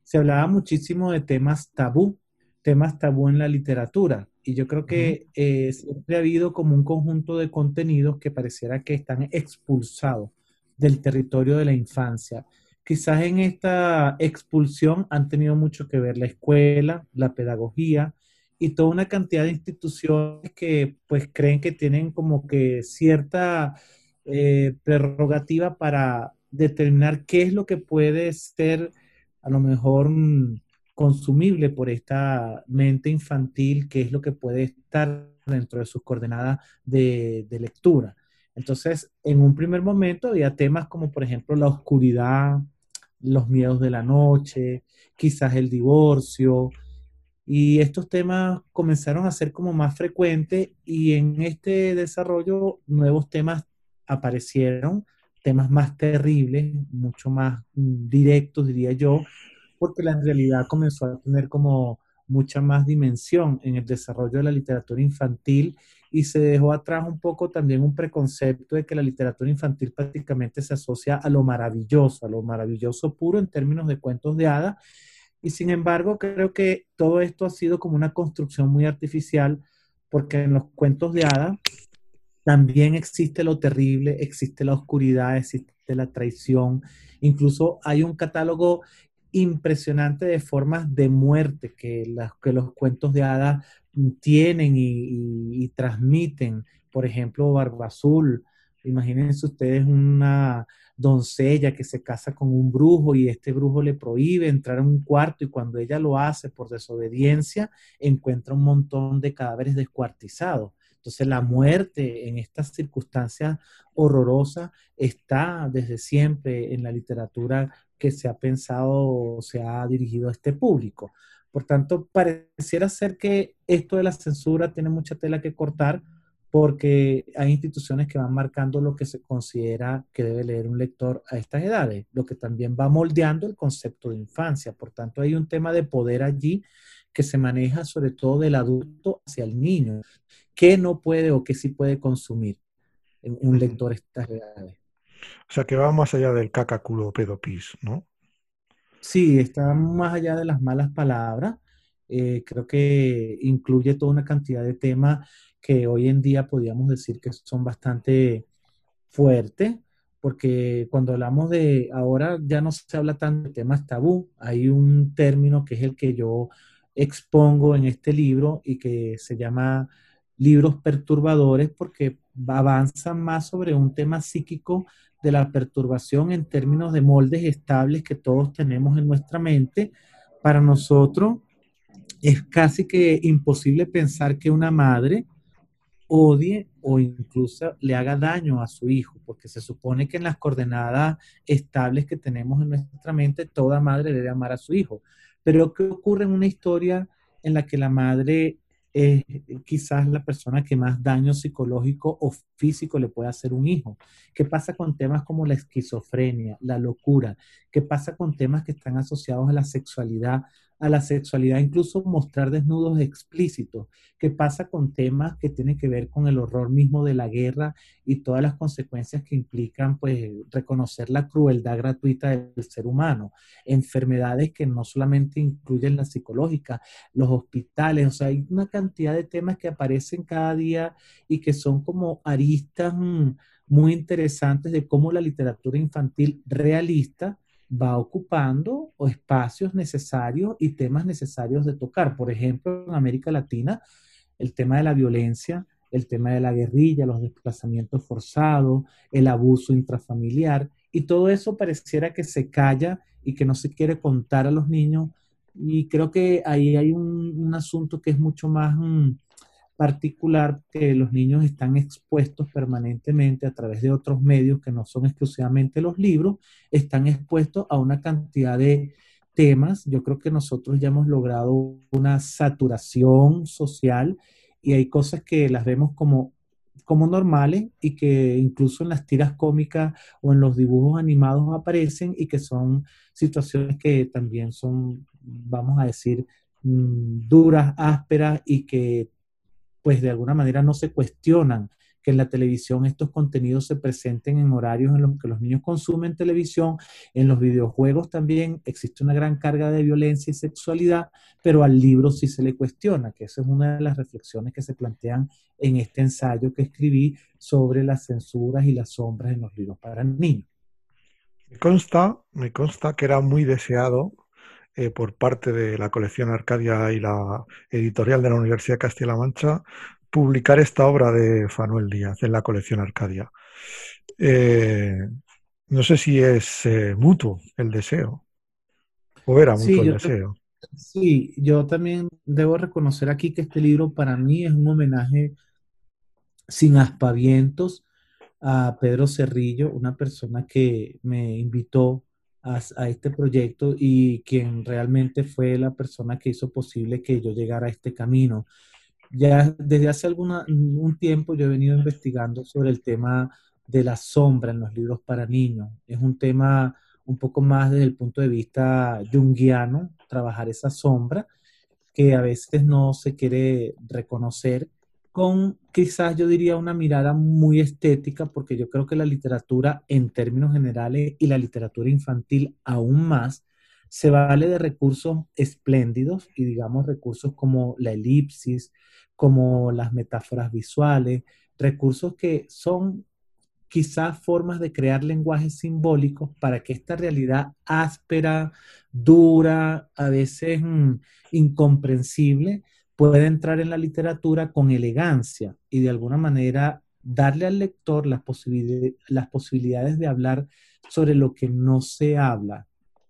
se hablaba muchísimo de temas tabú, temas tabú en la literatura. Y yo creo que eh, siempre ha habido como un conjunto de contenidos que pareciera que están expulsados del territorio de la infancia. quizás en esta expulsión han tenido mucho que ver la escuela, la pedagogía y toda una cantidad de instituciones que pues creen que tienen como que cierta eh, prerrogativa para determinar qué es lo que puede ser a lo mejor mm, consumible por esta mente infantil, qué es lo que puede estar dentro de sus coordenadas de, de lectura. Entonces, en un primer momento había temas como, por ejemplo, la oscuridad, los miedos de la noche, quizás el divorcio, y estos temas comenzaron a ser como más frecuentes y en este desarrollo nuevos temas aparecieron, temas más terribles, mucho más mm, directos, diría yo, porque la realidad comenzó a tener como mucha más dimensión en el desarrollo de la literatura infantil y se dejó atrás un poco también un preconcepto de que la literatura infantil prácticamente se asocia a lo maravilloso, a lo maravilloso puro en términos de cuentos de hadas. Y sin embargo, creo que todo esto ha sido como una construcción muy artificial porque en los cuentos de hadas también existe lo terrible, existe la oscuridad, existe la traición. Incluso hay un catálogo impresionante de formas de muerte que, las, que los cuentos de hadas tienen y, transmiten. Por ejemplo, Barba Azul. Imagínense ustedes una doncella que se casa con un brujo y este brujo le prohíbe entrar en un cuarto y cuando ella lo hace por desobediencia encuentra un montón de cadáveres descuartizados. Entonces la muerte en estas circunstancias horrorosas está desde siempre en la literatura que se ha pensado o se ha dirigido a este público. Por tanto, pareciera ser que esto de la censura tiene mucha tela que cortar porque hay instituciones que van marcando lo que se considera que debe leer un lector a estas edades, lo que también va moldeando el concepto de infancia. Por tanto, hay un tema de poder allí que se maneja sobre todo del adulto hacia el niño, que no puede o que sí puede consumir un lector a estas edades. O sea, que va más allá del cacaculo pedopis, ¿no? Sí, está más allá de las malas palabras. Eh, creo que incluye toda una cantidad de temas que hoy en día podríamos decir que son bastante fuertes, porque cuando hablamos de, ahora ya no se habla tanto de temas tabú, hay un término que es el que yo expongo en este libro y que se llama libros perturbadores porque avanzan más sobre un tema psíquico de la perturbación en términos de moldes estables que todos tenemos en nuestra mente, para nosotros es casi que imposible pensar que una madre odie o incluso le haga daño a su hijo, porque se supone que en las coordenadas estables que tenemos en nuestra mente, toda madre debe amar a su hijo. Pero ¿qué ocurre en una historia en la que la madre es quizás la persona que más daño psicológico o físico le puede hacer un hijo. ¿Qué pasa con temas como la esquizofrenia, la locura? ¿Qué pasa con temas que están asociados a la sexualidad, a la sexualidad, incluso mostrar desnudos explícitos. ¿Qué pasa con temas que tienen que ver con el horror mismo de la guerra y todas las consecuencias que implican, pues, reconocer la crueldad gratuita del ser humano? Enfermedades que no solamente incluyen la psicológica, los hospitales, o sea, hay una cantidad de temas que aparecen cada día y que son como aristas mm, muy interesantes de cómo la literatura infantil realista va ocupando espacios necesarios y temas necesarios de tocar. Por ejemplo, en América Latina, el tema de la violencia, el tema de la guerrilla, los desplazamientos forzados, el abuso intrafamiliar, y todo eso pareciera que se calla y que no se quiere contar a los niños. Y creo que ahí hay un, asunto que es mucho más... Mm, particular que los niños están expuestos permanentemente a través de otros medios que no son exclusivamente los libros, están expuestos a una cantidad de temas. Yo creo que nosotros ya hemos logrado una saturación social y hay cosas que las vemos como como normales y que incluso en las tiras cómicas o en los dibujos animados aparecen y que son situaciones que también son, vamos a decir, mm, duras, ásperas y que pues de alguna manera no se cuestionan que en la televisión estos contenidos se presenten en horarios en los que los niños consumen televisión, en los videojuegos también existe una gran carga de violencia y sexualidad, pero al libro sí se le cuestiona, que esa es una de las reflexiones que se plantean en este ensayo que escribí sobre las censuras y las sombras en los libros para niños. Me consta, me consta que era muy deseado eh, por parte de la colección Arcadia y la editorial de la Universidad de Castilla-La Mancha publicar esta obra de Fanuel Díaz en la colección Arcadia. Eh, no sé si es eh, mutuo el deseo o era mutuo Sí, el deseo. sí, yo también debo reconocer aquí que este libro para mí es un homenaje sin aspavientos a Pedro Cerrillo, una persona que me invitó a, a este proyecto y quien realmente fue la persona que hizo posible que yo llegara a este camino. Ya desde hace alguna, un tiempo yo he venido investigando sobre el tema de la sombra en los libros para niños. Es un tema un poco más desde el punto de vista junguiano, trabajar esa sombra que a veces no se quiere reconocer con quizás yo diría una mirada muy estética, porque yo creo que la literatura en términos generales y la literatura infantil aún más se vale de recursos espléndidos y digamos recursos como la elipsis, como las metáforas visuales, recursos que son quizás formas de crear lenguajes simbólicos para que esta realidad áspera, dura, a veces mm, incomprensible, pueda entrar en la literatura con elegancia y de alguna manera darle al lector las, posibil- las posibilidades de hablar sobre lo que no se habla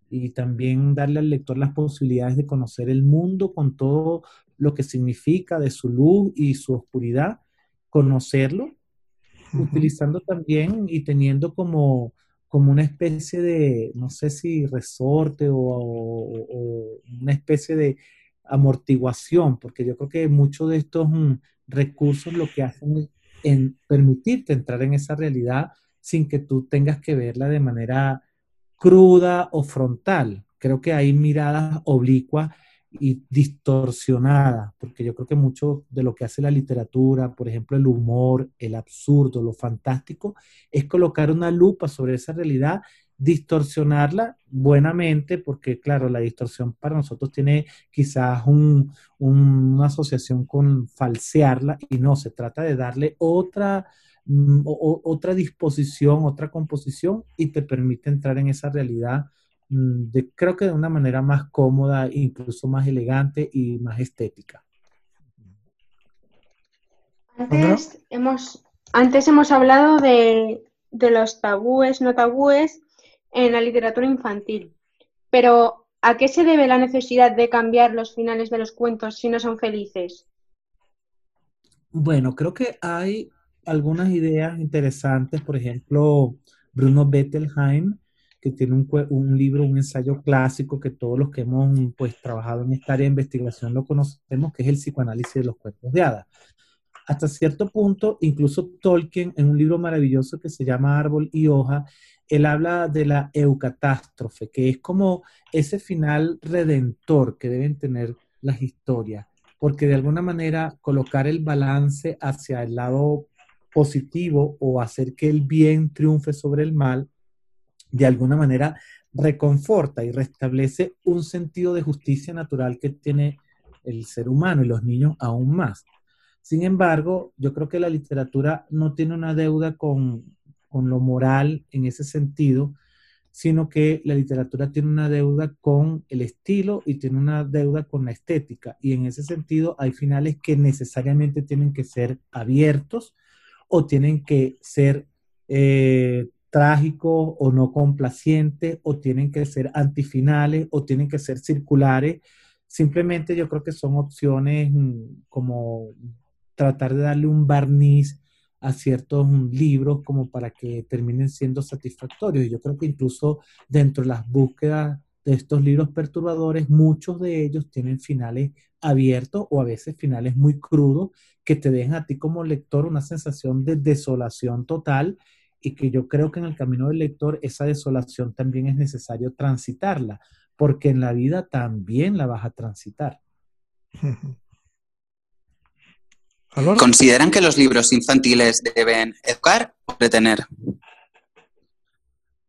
y también darle al lector las posibilidades de conocer el mundo con todo lo que significa de su luz y su oscuridad, conocerlo utilizando también y teniendo como, como una especie de, no sé si resorte o, o- o una especie de amortiguación, porque yo creo que muchos de estos mm, recursos lo que hacen es permitirte entrar en esa realidad sin que tú tengas que verla de manera cruda o frontal. Creo que hay miradas oblicuas y distorsionadas, porque yo creo que mucho de lo que hace la literatura, por ejemplo, el humor, el absurdo, lo fantástico, es colocar una lupa sobre esa realidad, distorsionarla buenamente, porque claro, la distorsión para nosotros tiene quizás un- un- una asociación con falsearla y no, se trata de darle otra mm, o- otra disposición, otra composición y te permite entrar en esa realidad mm, de, creo que de una manera más cómoda, incluso más elegante y más estética. Antes hemos, antes hemos hablado de, de los tabúes, no tabúes en la literatura infantil, pero ¿a qué se debe la necesidad de cambiar los finales de los cuentos si no son felices? Bueno, creo que hay algunas ideas interesantes, por ejemplo, Bruno Bettelheim, que tiene un, libro, un ensayo clásico que todos los que hemos pues trabajado en esta área de investigación lo conocemos, que es el psicoanálisis de los cuentos de hadas. hasta cierto punto, incluso Tolkien, en un libro maravilloso que se llama Árbol y Hoja, él habla de la eucatástrofe, que es como ese final redentor que deben tener las historias, porque de alguna manera colocar el balance hacia el lado positivo o hacer que el bien triunfe sobre el mal, de alguna manera reconforta y restablece un sentido de justicia natural que tiene el ser humano y los niños aún más. Sin embargo, yo creo que la literatura no tiene una deuda con, con lo moral en ese sentido, sino que la literatura tiene una deuda con el estilo y tiene una deuda con la estética. Y en ese sentido hay finales que necesariamente tienen que ser abiertos o tienen que ser eh, trágicos o no complacientes o tienen que ser antifinales o tienen que ser circulares. Simplemente yo creo que son opciones mm, como tratar de darle un barniz a ciertos mm, libros como para que terminen siendo satisfactorios. Y yo creo que incluso dentro de las búsquedas de estos libros perturbadores, muchos de ellos tienen finales abiertos o a veces finales muy crudos que te dejan a ti como lector una sensación de desolación total y que yo creo que en el camino del lector esa desolación también es necesario transitarla, porque en la vida también la vas a transitar. ¿Consideran que los libros infantiles deben educar o entretener?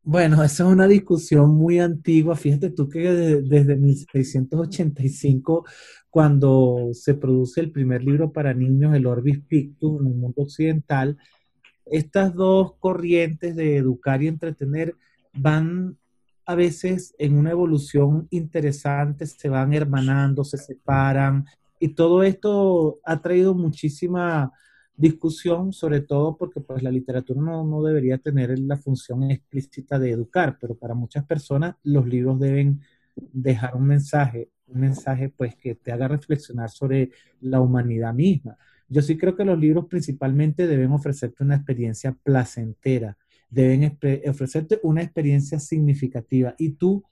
Bueno, esa es una discusión muy antigua. Fíjate tú que de- desde 1685, cuando se produce el primer libro para niños, el Orbis Pictus, en el mundo occidental, estas dos corrientes de educar y entretener van a veces en una evolución interesante, se van hermanando, se separan, y todo esto ha traído muchísima discusión, sobre todo porque pues la literatura no, no, debería tener la función explícita de educar, pero para muchas personas los libros deben dejar un mensaje, un mensaje pues que te haga reflexionar sobre la humanidad misma. Yo sí creo que los libros principalmente deben ofrecerte una experiencia placentera, deben ofrecerte una experiencia significativa y tú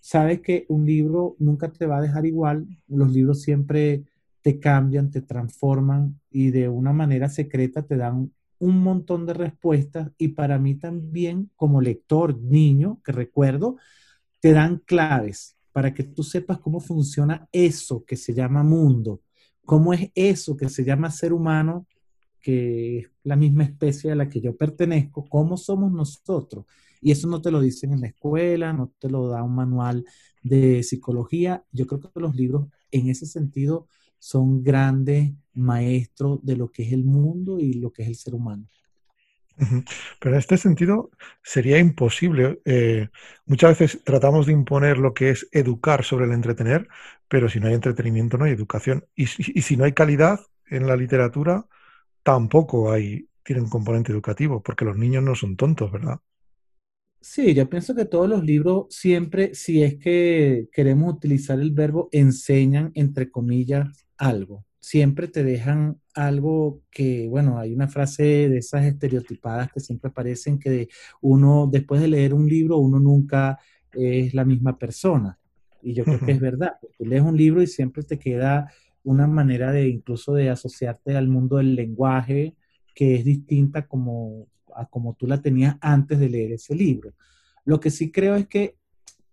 sabes que un libro nunca te va a dejar igual, los libros siempre te cambian, te transforman y de una manera secreta te dan un montón de respuestas y para mí también como lector niño, que recuerdo, te dan claves para que tú sepas cómo funciona eso que se llama mundo, cómo es eso que se llama ser humano, que es la misma especie a la que yo pertenezco, cómo somos nosotros. Y eso no te lo dicen en la escuela, no te lo da un manual de psicología. Yo creo que los libros en ese sentido son grandes maestros de lo que es el mundo y lo que es el ser humano. Pero en este sentido sería imposible. Eh, muchas veces tratamos de imponer lo que es educar sobre el entretener, pero si no hay entretenimiento no hay educación. Y, y si no hay calidad en la literatura, tampoco hay, tiene un componente educativo, porque los niños no son tontos, ¿verdad? Sí, yo pienso que todos los libros siempre, si es que queremos utilizar el verbo, enseñan, entre comillas, algo. Siempre te dejan algo que, bueno, hay una frase de esas estereotipadas que siempre aparecen que uno, después de leer un libro, uno nunca es la misma persona. Y yo creo que es verdad. Tú lees un libro y siempre te queda una manera de incluso de asociarte al mundo del lenguaje que es distinta como a como tú la tenías antes de leer ese libro. Lo que sí creo es que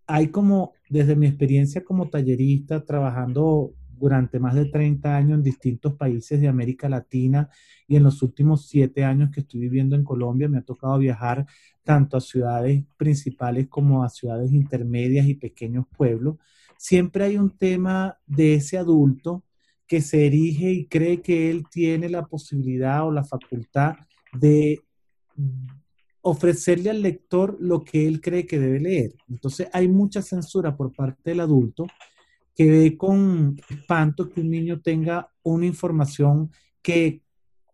hay como, desde mi experiencia como tallerista, trabajando durante más de 30 años en distintos países de América Latina y en los últimos siete años que estoy viviendo en Colombia, me ha tocado viajar tanto a ciudades principales como a ciudades intermedias y pequeños pueblos. Siempre hay un tema de ese adulto que se erige y cree que él tiene la posibilidad o la facultad de ofrecerle al lector lo que él cree que debe leer. Entonces hay mucha censura por parte del adulto que ve con espanto que un niño tenga una información que,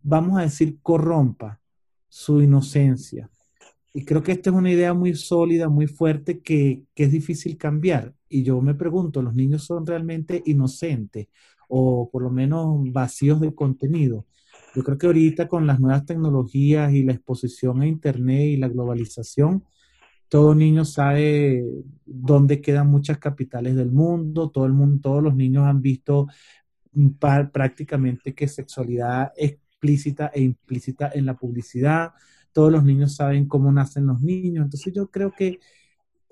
vamos a decir, corrompa su inocencia. Y creo que esta es una idea muy sólida, muy fuerte, que, que es difícil cambiar. Y yo me pregunto, ¿los niños son realmente inocentes o por lo menos vacíos de contenido? Yo creo que ahorita con las nuevas tecnologías y la exposición a Internet y la globalización, todo niño sabe dónde quedan muchas capitales del mundo, todo el mundo, todos los niños han visto prácticamente que sexualidad explícita e implícita en la publicidad, todos los niños saben cómo nacen los niños, entonces yo creo que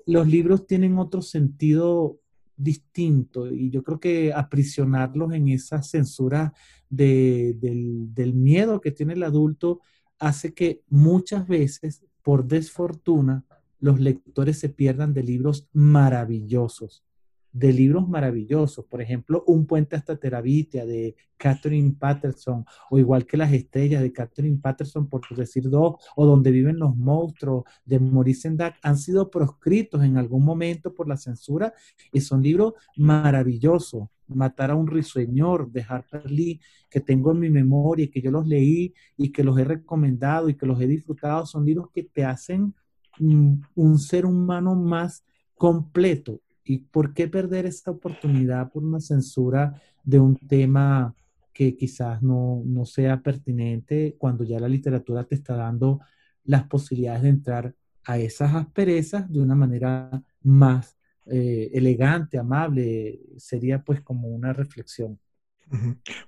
los libros tienen otro sentido distinto y yo creo que aprisionarlos en esa censura del, del miedo que tiene el adulto hace que muchas veces, por desfortuna, los lectores se pierdan de libros maravillosos de libros maravillosos, por ejemplo, Un puente hasta Terabitia de Catherine Patterson, o igual que Las estrellas de Catherine Patterson, por decir dos, o Donde viven los monstruos de Maurice Sendak, han sido proscritos en algún momento por la censura y son libros maravillosos. Matar a un risueñor de Harper Lee, que tengo en mi memoria y que yo los leí y que los he recomendado y que los he disfrutado, son libros que te hacen un ser humano más completo ¿Y por qué perder esta oportunidad por una censura de un tema que quizás no, sea pertinente cuando ya la literatura te está dando las posibilidades de entrar a esas asperezas de una manera más eh, elegante, amable? Sería pues como una reflexión.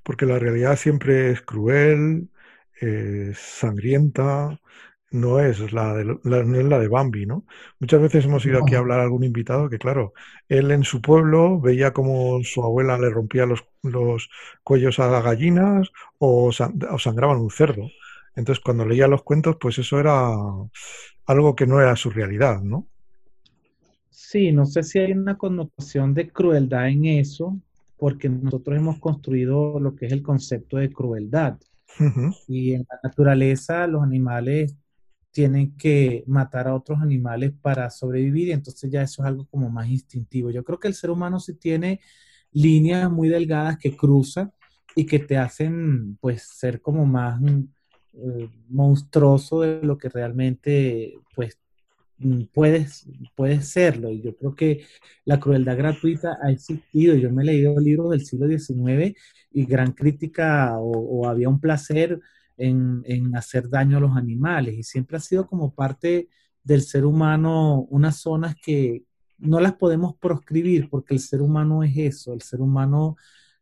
Porque la realidad siempre es cruel, es sangrienta, no es la de, la, la de Bambi, ¿no? Muchas veces hemos ido aquí a hablar a algún invitado que, claro, él en su pueblo veía como su abuela le rompía los, los cuellos a las gallinas o, sangraban un cerdo. Entonces, cuando leía los cuentos, pues eso era algo que no era su realidad, ¿no? Sí, no sé si hay una connotación de crueldad en eso, porque nosotros hemos construido lo que es el concepto de crueldad. Y en la naturaleza los animales tienen que matar a otros animales para sobrevivir y entonces ya eso es algo como más instintivo. Yo creo que el ser humano sí tiene líneas muy delgadas que cruzan y que te hacen pues ser como más eh, monstruoso de lo que realmente pues puedes, puedes serlo. Y yo creo que la crueldad gratuita ha existido. Yo me he leído libros del siglo XIX y gran crítica o, había un placer en, en, hacer daño a los animales. Y siempre ha sido como parte del ser humano unas zonas que no las podemos proscribir porque el ser humano es eso. El ser humano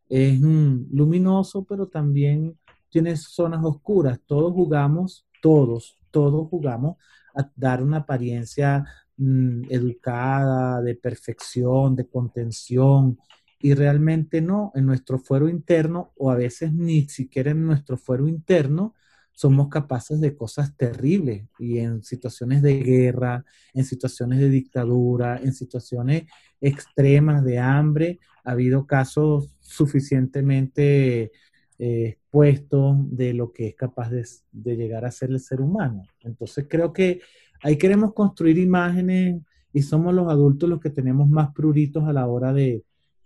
es luminoso, pero también tiene zonas oscuras. Todos jugamos, todos, todos jugamos a dar una apariencia mm, educada, de perfección, de contención, y realmente no, en nuestro fuero interno, o a veces ni siquiera en nuestro fuero interno, somos capaces de cosas terribles y en situaciones de guerra, en situaciones de dictadura, en situaciones extremas de hambre, ha habido casos suficientemente eh, expuestos de lo que es capaz de, llegar a ser el ser humano. Entonces creo que ahí queremos construir imágenes y somos los adultos los que tenemos más pruritos a la hora de,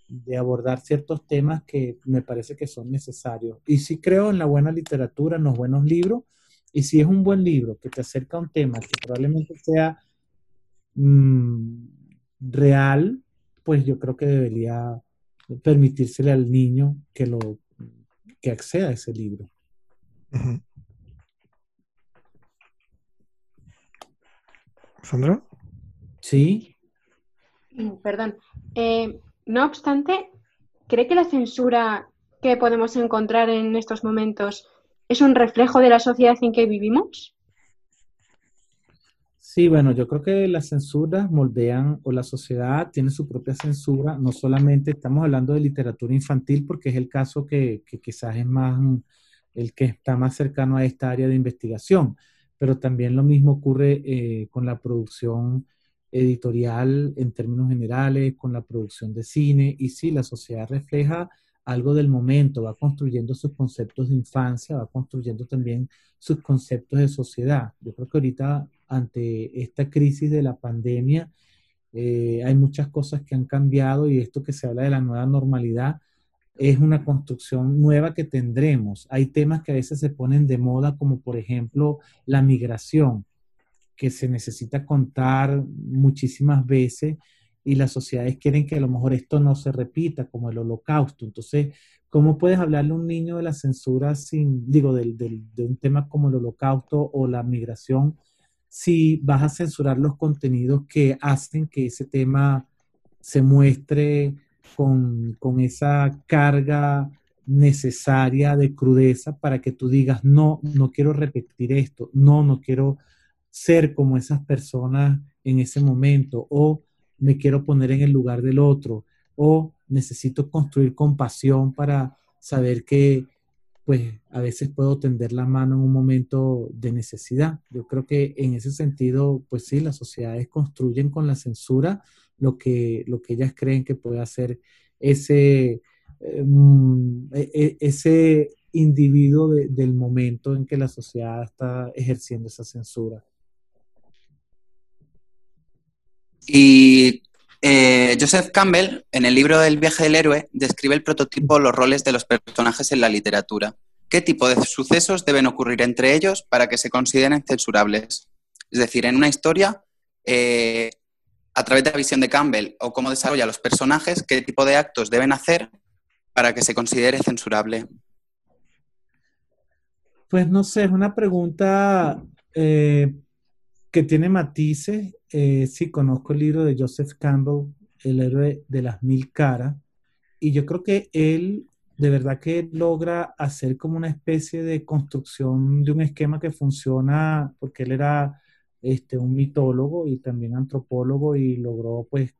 de abordar ciertos temas que me parece que son necesarios. Y sí creo en la buena literatura, en los buenos libros, y si es un buen libro que te acerca a un tema que probablemente sea mm, real, pues yo creo que debería permitírsele al niño que lo que acceda a ese libro. Sandra. Sí. Perdón. Eh, no obstante, ¿cree que la censura que podemos encontrar en estos momentos es un reflejo de la sociedad en que vivimos? Sí, bueno, yo creo que las censuras moldean o la sociedad tiene su propia censura. No solamente estamos hablando de literatura infantil porque es el caso que, quizás es más el que está más cercano a esta área de investigación, pero también lo mismo ocurre eh, con la producción editorial en términos generales, con la producción de cine, y sí, la sociedad refleja algo del momento, va construyendo sus conceptos de infancia, va construyendo también sus conceptos de sociedad. Yo creo que ahorita, ante esta crisis de la pandemia, eh, hay muchas cosas que han cambiado y esto que se habla de la nueva normalidad es una construcción nueva que tendremos. Hay temas que a veces se ponen de moda, como por ejemplo la migración que se necesita contar muchísimas veces y las sociedades quieren que a lo mejor esto no se repita, como el holocausto. Entonces, ¿cómo puedes hablarle a un niño de la censura sin, digo, de un tema como el holocausto o la migración, si vas a censurar los contenidos que hacen que ese tema se muestre con, con esa carga necesaria de crudeza para que tú digas, no, no quiero repetir esto, no, no quiero ser como esas personas en ese momento o me quiero poner en el lugar del otro o necesito construir compasión para saber que pues a veces puedo tender la mano en un momento de necesidad. Yo creo que en ese sentido, pues sí, las sociedades construyen con la censura lo que, lo que ellas creen que puede hacer ese, em, e, e, ese individuo del momento en que la sociedad está ejerciendo esa censura. Y eh, Joseph Campbell, en el libro El viaje del héroe, describe el prototipo los roles de los personajes en la literatura. ¿Qué tipo de sucesos deben ocurrir entre ellos para que se consideren censurables? Es decir, en una historia, eh, a través de la visión de Campbell o cómo desarrolla los personajes, qué tipo de actos deben hacer para que se considere censurable. Pues no sé, es una pregunta eh, que tiene matices. Eh, sí, conozco el libro de Joseph Campbell, El héroe de las mil caras, y yo creo que él de verdad que logra hacer como una especie de construcción de un esquema que funciona, porque él era este, un mitólogo y también antropólogo y logró pues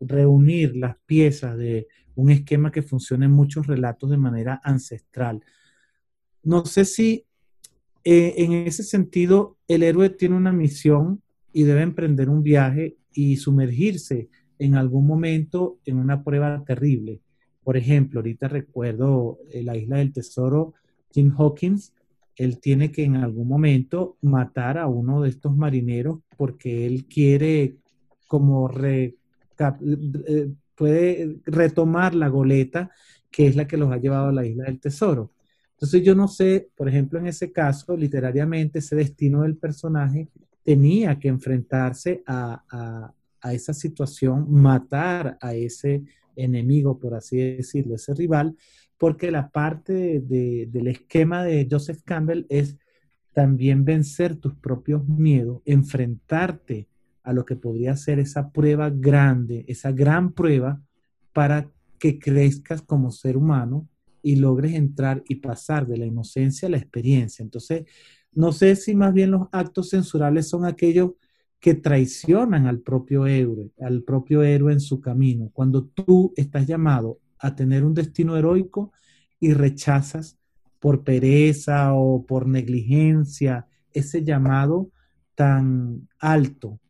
reunir las piezas de un esquema que funciona en muchos relatos de manera ancestral. No sé si eh, en ese sentido, el héroe tiene una misión y debe emprender un viaje y sumergirse en algún momento en una prueba terrible. Por ejemplo, ahorita recuerdo eh, la isla del tesoro, Jim Hawkins él tiene que en algún momento matar a uno de estos marineros porque él quiere como re, eh, puede retomar la goleta que es la que los ha llevado a la isla del tesoro. Entonces yo no sé, por ejemplo, en ese caso, literariamente, ese destino del personaje tenía que enfrentarse a, esa situación, matar a ese enemigo, por así decirlo, ese rival, porque la parte del esquema de Joseph Campbell es también vencer tus propios miedos, enfrentarte a lo que podría ser esa prueba grande, esa gran prueba para que crezcas como ser humano y logres entrar y pasar de la inocencia a la experiencia. Entonces, no sé si más bien los actos censurables son aquellos que traicionan al propio héroe, al propio héroe en su camino. Cuando tú estás llamado a tener un destino heroico y rechazas por pereza o por negligencia ese llamado tan alto,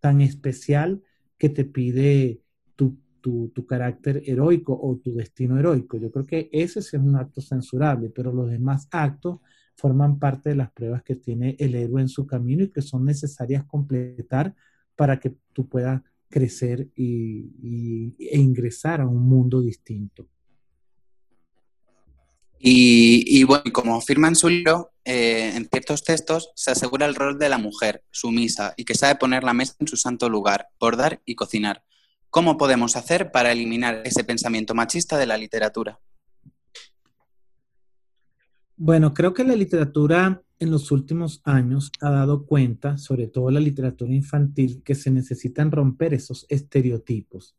tan especial que te pide tu, carácter heroico o tu destino heroico. Yo creo que ese es un acto censurable, pero los demás actos forman parte de las pruebas que tiene el héroe en su camino y que son necesarias completar para que tú puedas crecer y, e ingresar a un mundo distinto. Y, bueno, como afirma en su libro, eh, en ciertos textos se asegura el rol de la mujer, sumisa, y que sabe poner la mesa en su santo lugar, bordar y cocinar. ¿Cómo podemos hacer para eliminar ese pensamiento machista de la literatura? Bueno, creo que la literatura en los últimos años ha dado cuenta, sobre todo la literatura infantil, que se necesitan romper esos estereotipos.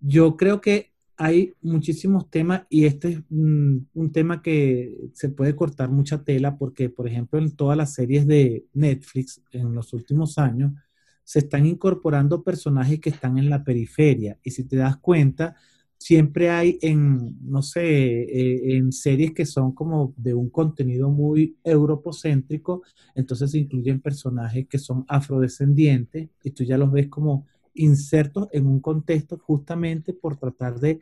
Yo creo que hay muchísimos temas y este es un, tema que se puede cortar mucha tela porque, por ejemplo, en todas las series de Netflix en los últimos años, se están incorporando personajes que están en la periferia. Y si te das cuenta, siempre hay en, no sé, eh, en series que son como de un contenido muy europocéntrico, entonces se incluyen personajes que son afrodescendientes y tú ya los ves como insertos en un contexto justamente por tratar de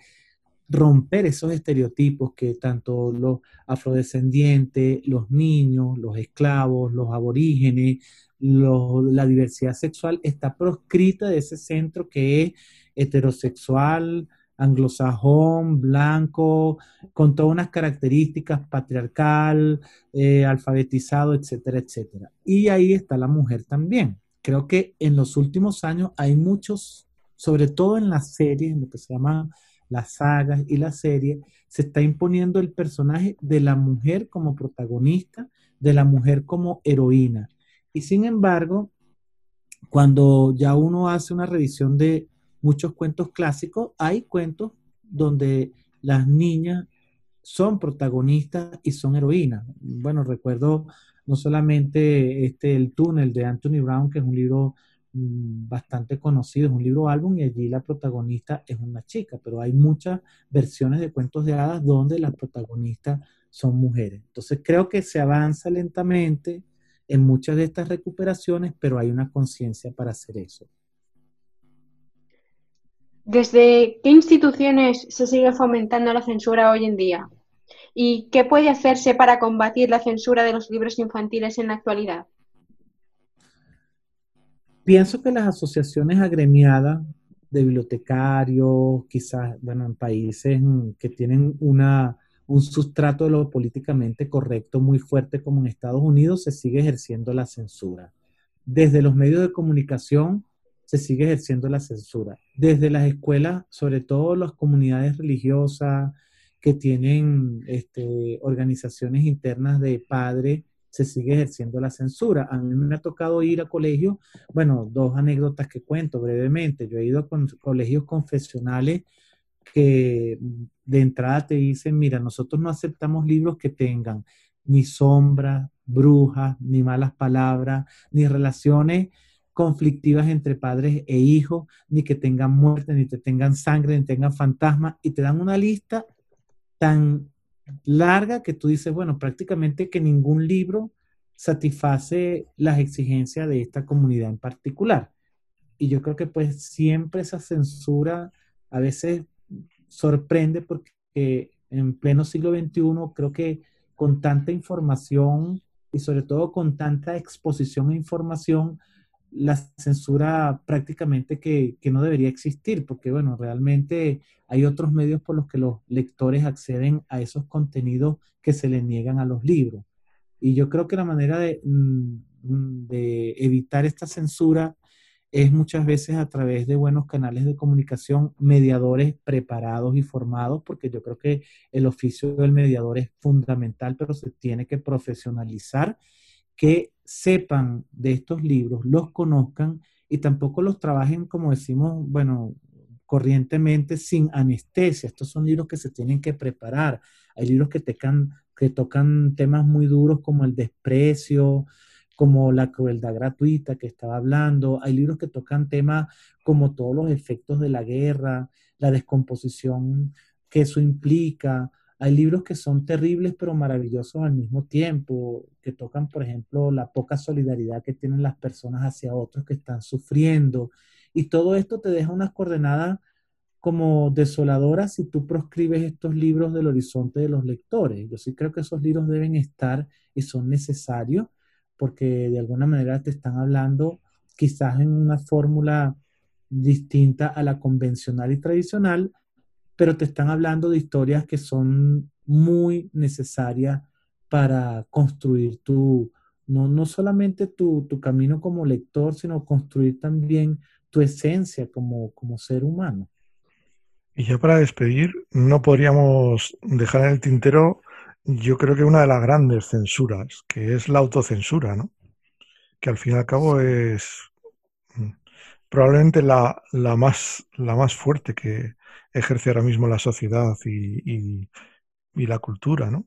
romper esos estereotipos que tanto los afrodescendientes, los niños, los esclavos, los aborígenes, la diversidad sexual está proscrita de ese centro que es heterosexual, anglosajón, blanco, con todas unas características patriarcal, eh, alfabetizado, etcétera, etcétera. Y ahí está la mujer también. Creo que en los últimos años hay muchos, sobre todo en las series, en lo que se llama las sagas y las series, se está imponiendo el personaje de la mujer como protagonista, de la mujer como heroína. Y sin embargo, cuando ya uno hace una revisión de muchos cuentos clásicos, hay cuentos donde las niñas son protagonistas y son heroínas. Bueno, recuerdo no solamente este El túnel de Anthony Brown, que es un libro mm, bastante conocido, es un libro álbum y allí la protagonista es una chica, pero hay muchas versiones de cuentos de hadas donde las protagonistas son mujeres. Entonces creo que se avanza lentamente, en muchas de estas recuperaciones, pero hay una conciencia para hacer eso. ¿Desde qué instituciones se sigue fomentando la censura hoy en día? ¿Y qué puede hacerse para combatir la censura de los libros infantiles en la actualidad? Pienso que las asociaciones agremiadas de bibliotecarios, quizás, bueno, en países que tienen una un sustrato de lo políticamente correcto muy fuerte como en Estados Unidos, se sigue ejerciendo la censura. Desde los medios de comunicación se sigue ejerciendo la censura. Desde las escuelas, sobre todo las comunidades religiosas que tienen este, organizaciones internas de padres, se sigue ejerciendo la censura. A mí me ha tocado ir a colegios, bueno, dos anécdotas que cuento brevemente. Yo he ido a colegios confesionales que de entrada te dicen, mira, nosotros no aceptamos libros que tengan ni sombras, brujas, ni malas palabras, ni relaciones conflictivas entre padres e hijos, ni que tengan muerte, ni que tengan sangre, ni tengan fantasmas, y te dan una lista tan larga que tú dices, bueno, prácticamente que ningún libro satisface las exigencias de esta comunidad en particular. Y yo creo que pues siempre esa censura a veces sorprende porque en pleno siglo XXI creo que con tanta información y sobre todo con tanta exposición e información, la censura prácticamente que, que, no debería existir, porque bueno, realmente hay otros medios por los que los lectores acceden a esos contenidos que se les niegan a los libros. Y yo creo que la manera de, mm, de evitar esta censura es muchas veces a través de buenos canales de comunicación, mediadores preparados y formados, porque yo creo que el oficio del mediador es fundamental, pero se tiene que profesionalizar, que sepan de estos libros, los conozcan y tampoco los trabajen, como decimos, bueno, corrientemente sin anestesia. Estos son libros que se tienen que preparar. Hay libros que, que tocan temas muy duros como el desprecio, como la crueldad gratuita que estaba hablando. Hay libros que tocan temas como todos los efectos de la guerra, la descomposición que eso implica. Hay libros que son terribles pero maravillosos al mismo tiempo, que tocan, por ejemplo, la poca solidaridad que tienen las personas hacia otros que están sufriendo. Y todo esto te deja unas coordenadas como desoladoras si tú proscribes estos libros del horizonte de los lectores. Yo sí creo que esos libros deben estar y son necesarios porque de alguna manera te están hablando quizás en una fórmula distinta a la convencional y tradicional, pero te están hablando de historias que son muy necesarias para construir tu, no, no solamente tu, tu, camino como lector, sino construir también tu esencia como, como ser humano. Y ya para despedir, no podríamos dejar en el tintero yo creo que una de las grandes censuras, que es la autocensura, ¿no? Que al fin y al cabo es mm, probablemente la, la, más, la más fuerte que ejerce ahora mismo la sociedad y, y, la cultura, ¿no?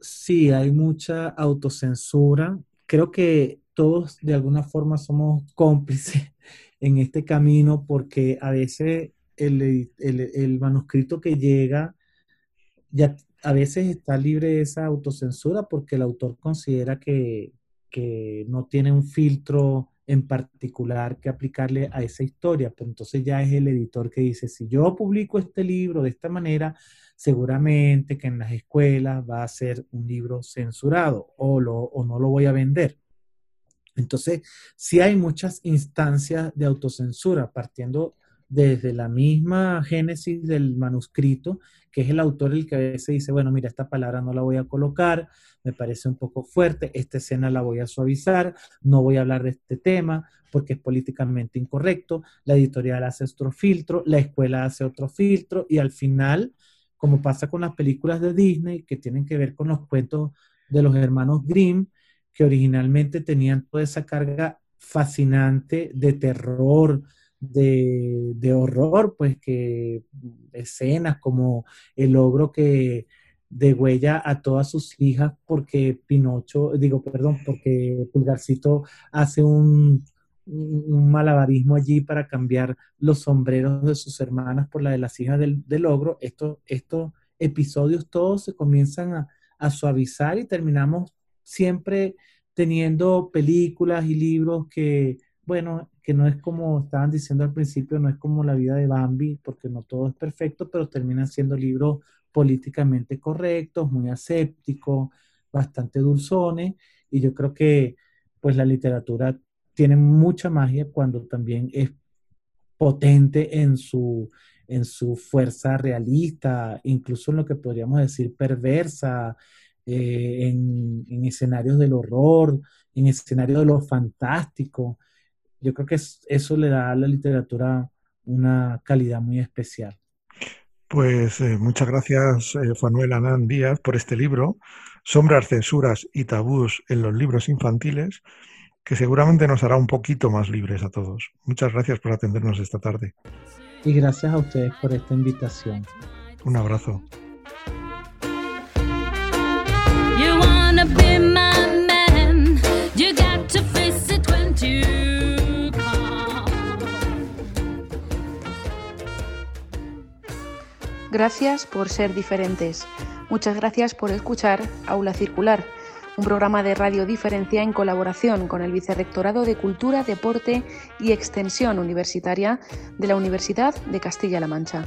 Sí, hay mucha autocensura. Creo que todos de alguna forma somos cómplices en este camino porque a veces el, el, el manuscrito que llega ya a veces está libre de esa autocensura porque el autor considera que, no tiene un filtro en particular que aplicarle a esa historia, pero entonces ya es el editor que dice, si yo publico este libro de esta manera, seguramente que en las escuelas va a ser un libro censurado o, lo, o no lo voy a vender. Entonces, sí hay muchas instancias de autocensura, partiendo desde la misma génesis del manuscrito, que es el autor el que a veces dice, bueno, mira, esta palabra no la voy a colocar, me parece un poco fuerte, esta escena la voy a suavizar, no voy a hablar de este tema porque es políticamente incorrecto, la editorial hace otro filtro, la escuela hace otro filtro y al final, como pasa con las películas de Disney que tienen que ver con los cuentos de los hermanos Grimm, que originalmente tenían toda esa carga fascinante de terror, de, horror, pues que escenas como el logro que degüella a todas sus hijas porque Pinocho, digo, perdón, porque Pulgarcito hace un, un malabarismo allí para cambiar los sombreros de sus hermanas por la de las hijas del, del ogro. Estos, estos episodios todos se comienzan a suavizar y terminamos siempre teniendo películas y libros que bueno, que no es como estaban diciendo al principio, no es como la vida de Bambi, porque no todo es perfecto, pero terminan siendo libros políticamente correctos, muy asépticos, bastante dulzones, y yo creo que pues la literatura tiene mucha magia cuando también es potente en su, en su fuerza realista, incluso en lo que podríamos decir perversa, eh, en, en, escenarios del horror, en escenarios de lo fantástico. Yo creo que eso le da a la literatura una calidad muy especial. Pues eh, muchas gracias, eh, Anán Díaz, por este libro, Sombras, Censuras y Tabús en los libros infantiles, que seguramente nos hará un poquito más libres a todos. Muchas gracias por atendernos esta tarde. Y gracias a ustedes por esta invitación. Un abrazo. Gracias por ser diferentes. Muchas gracias por escuchar Aula Circular, un programa de radio diferencia en colaboración con el Vicerrectorado de Cultura, Deporte y Extensión Universitaria de la Universidad de Castilla-La Mancha.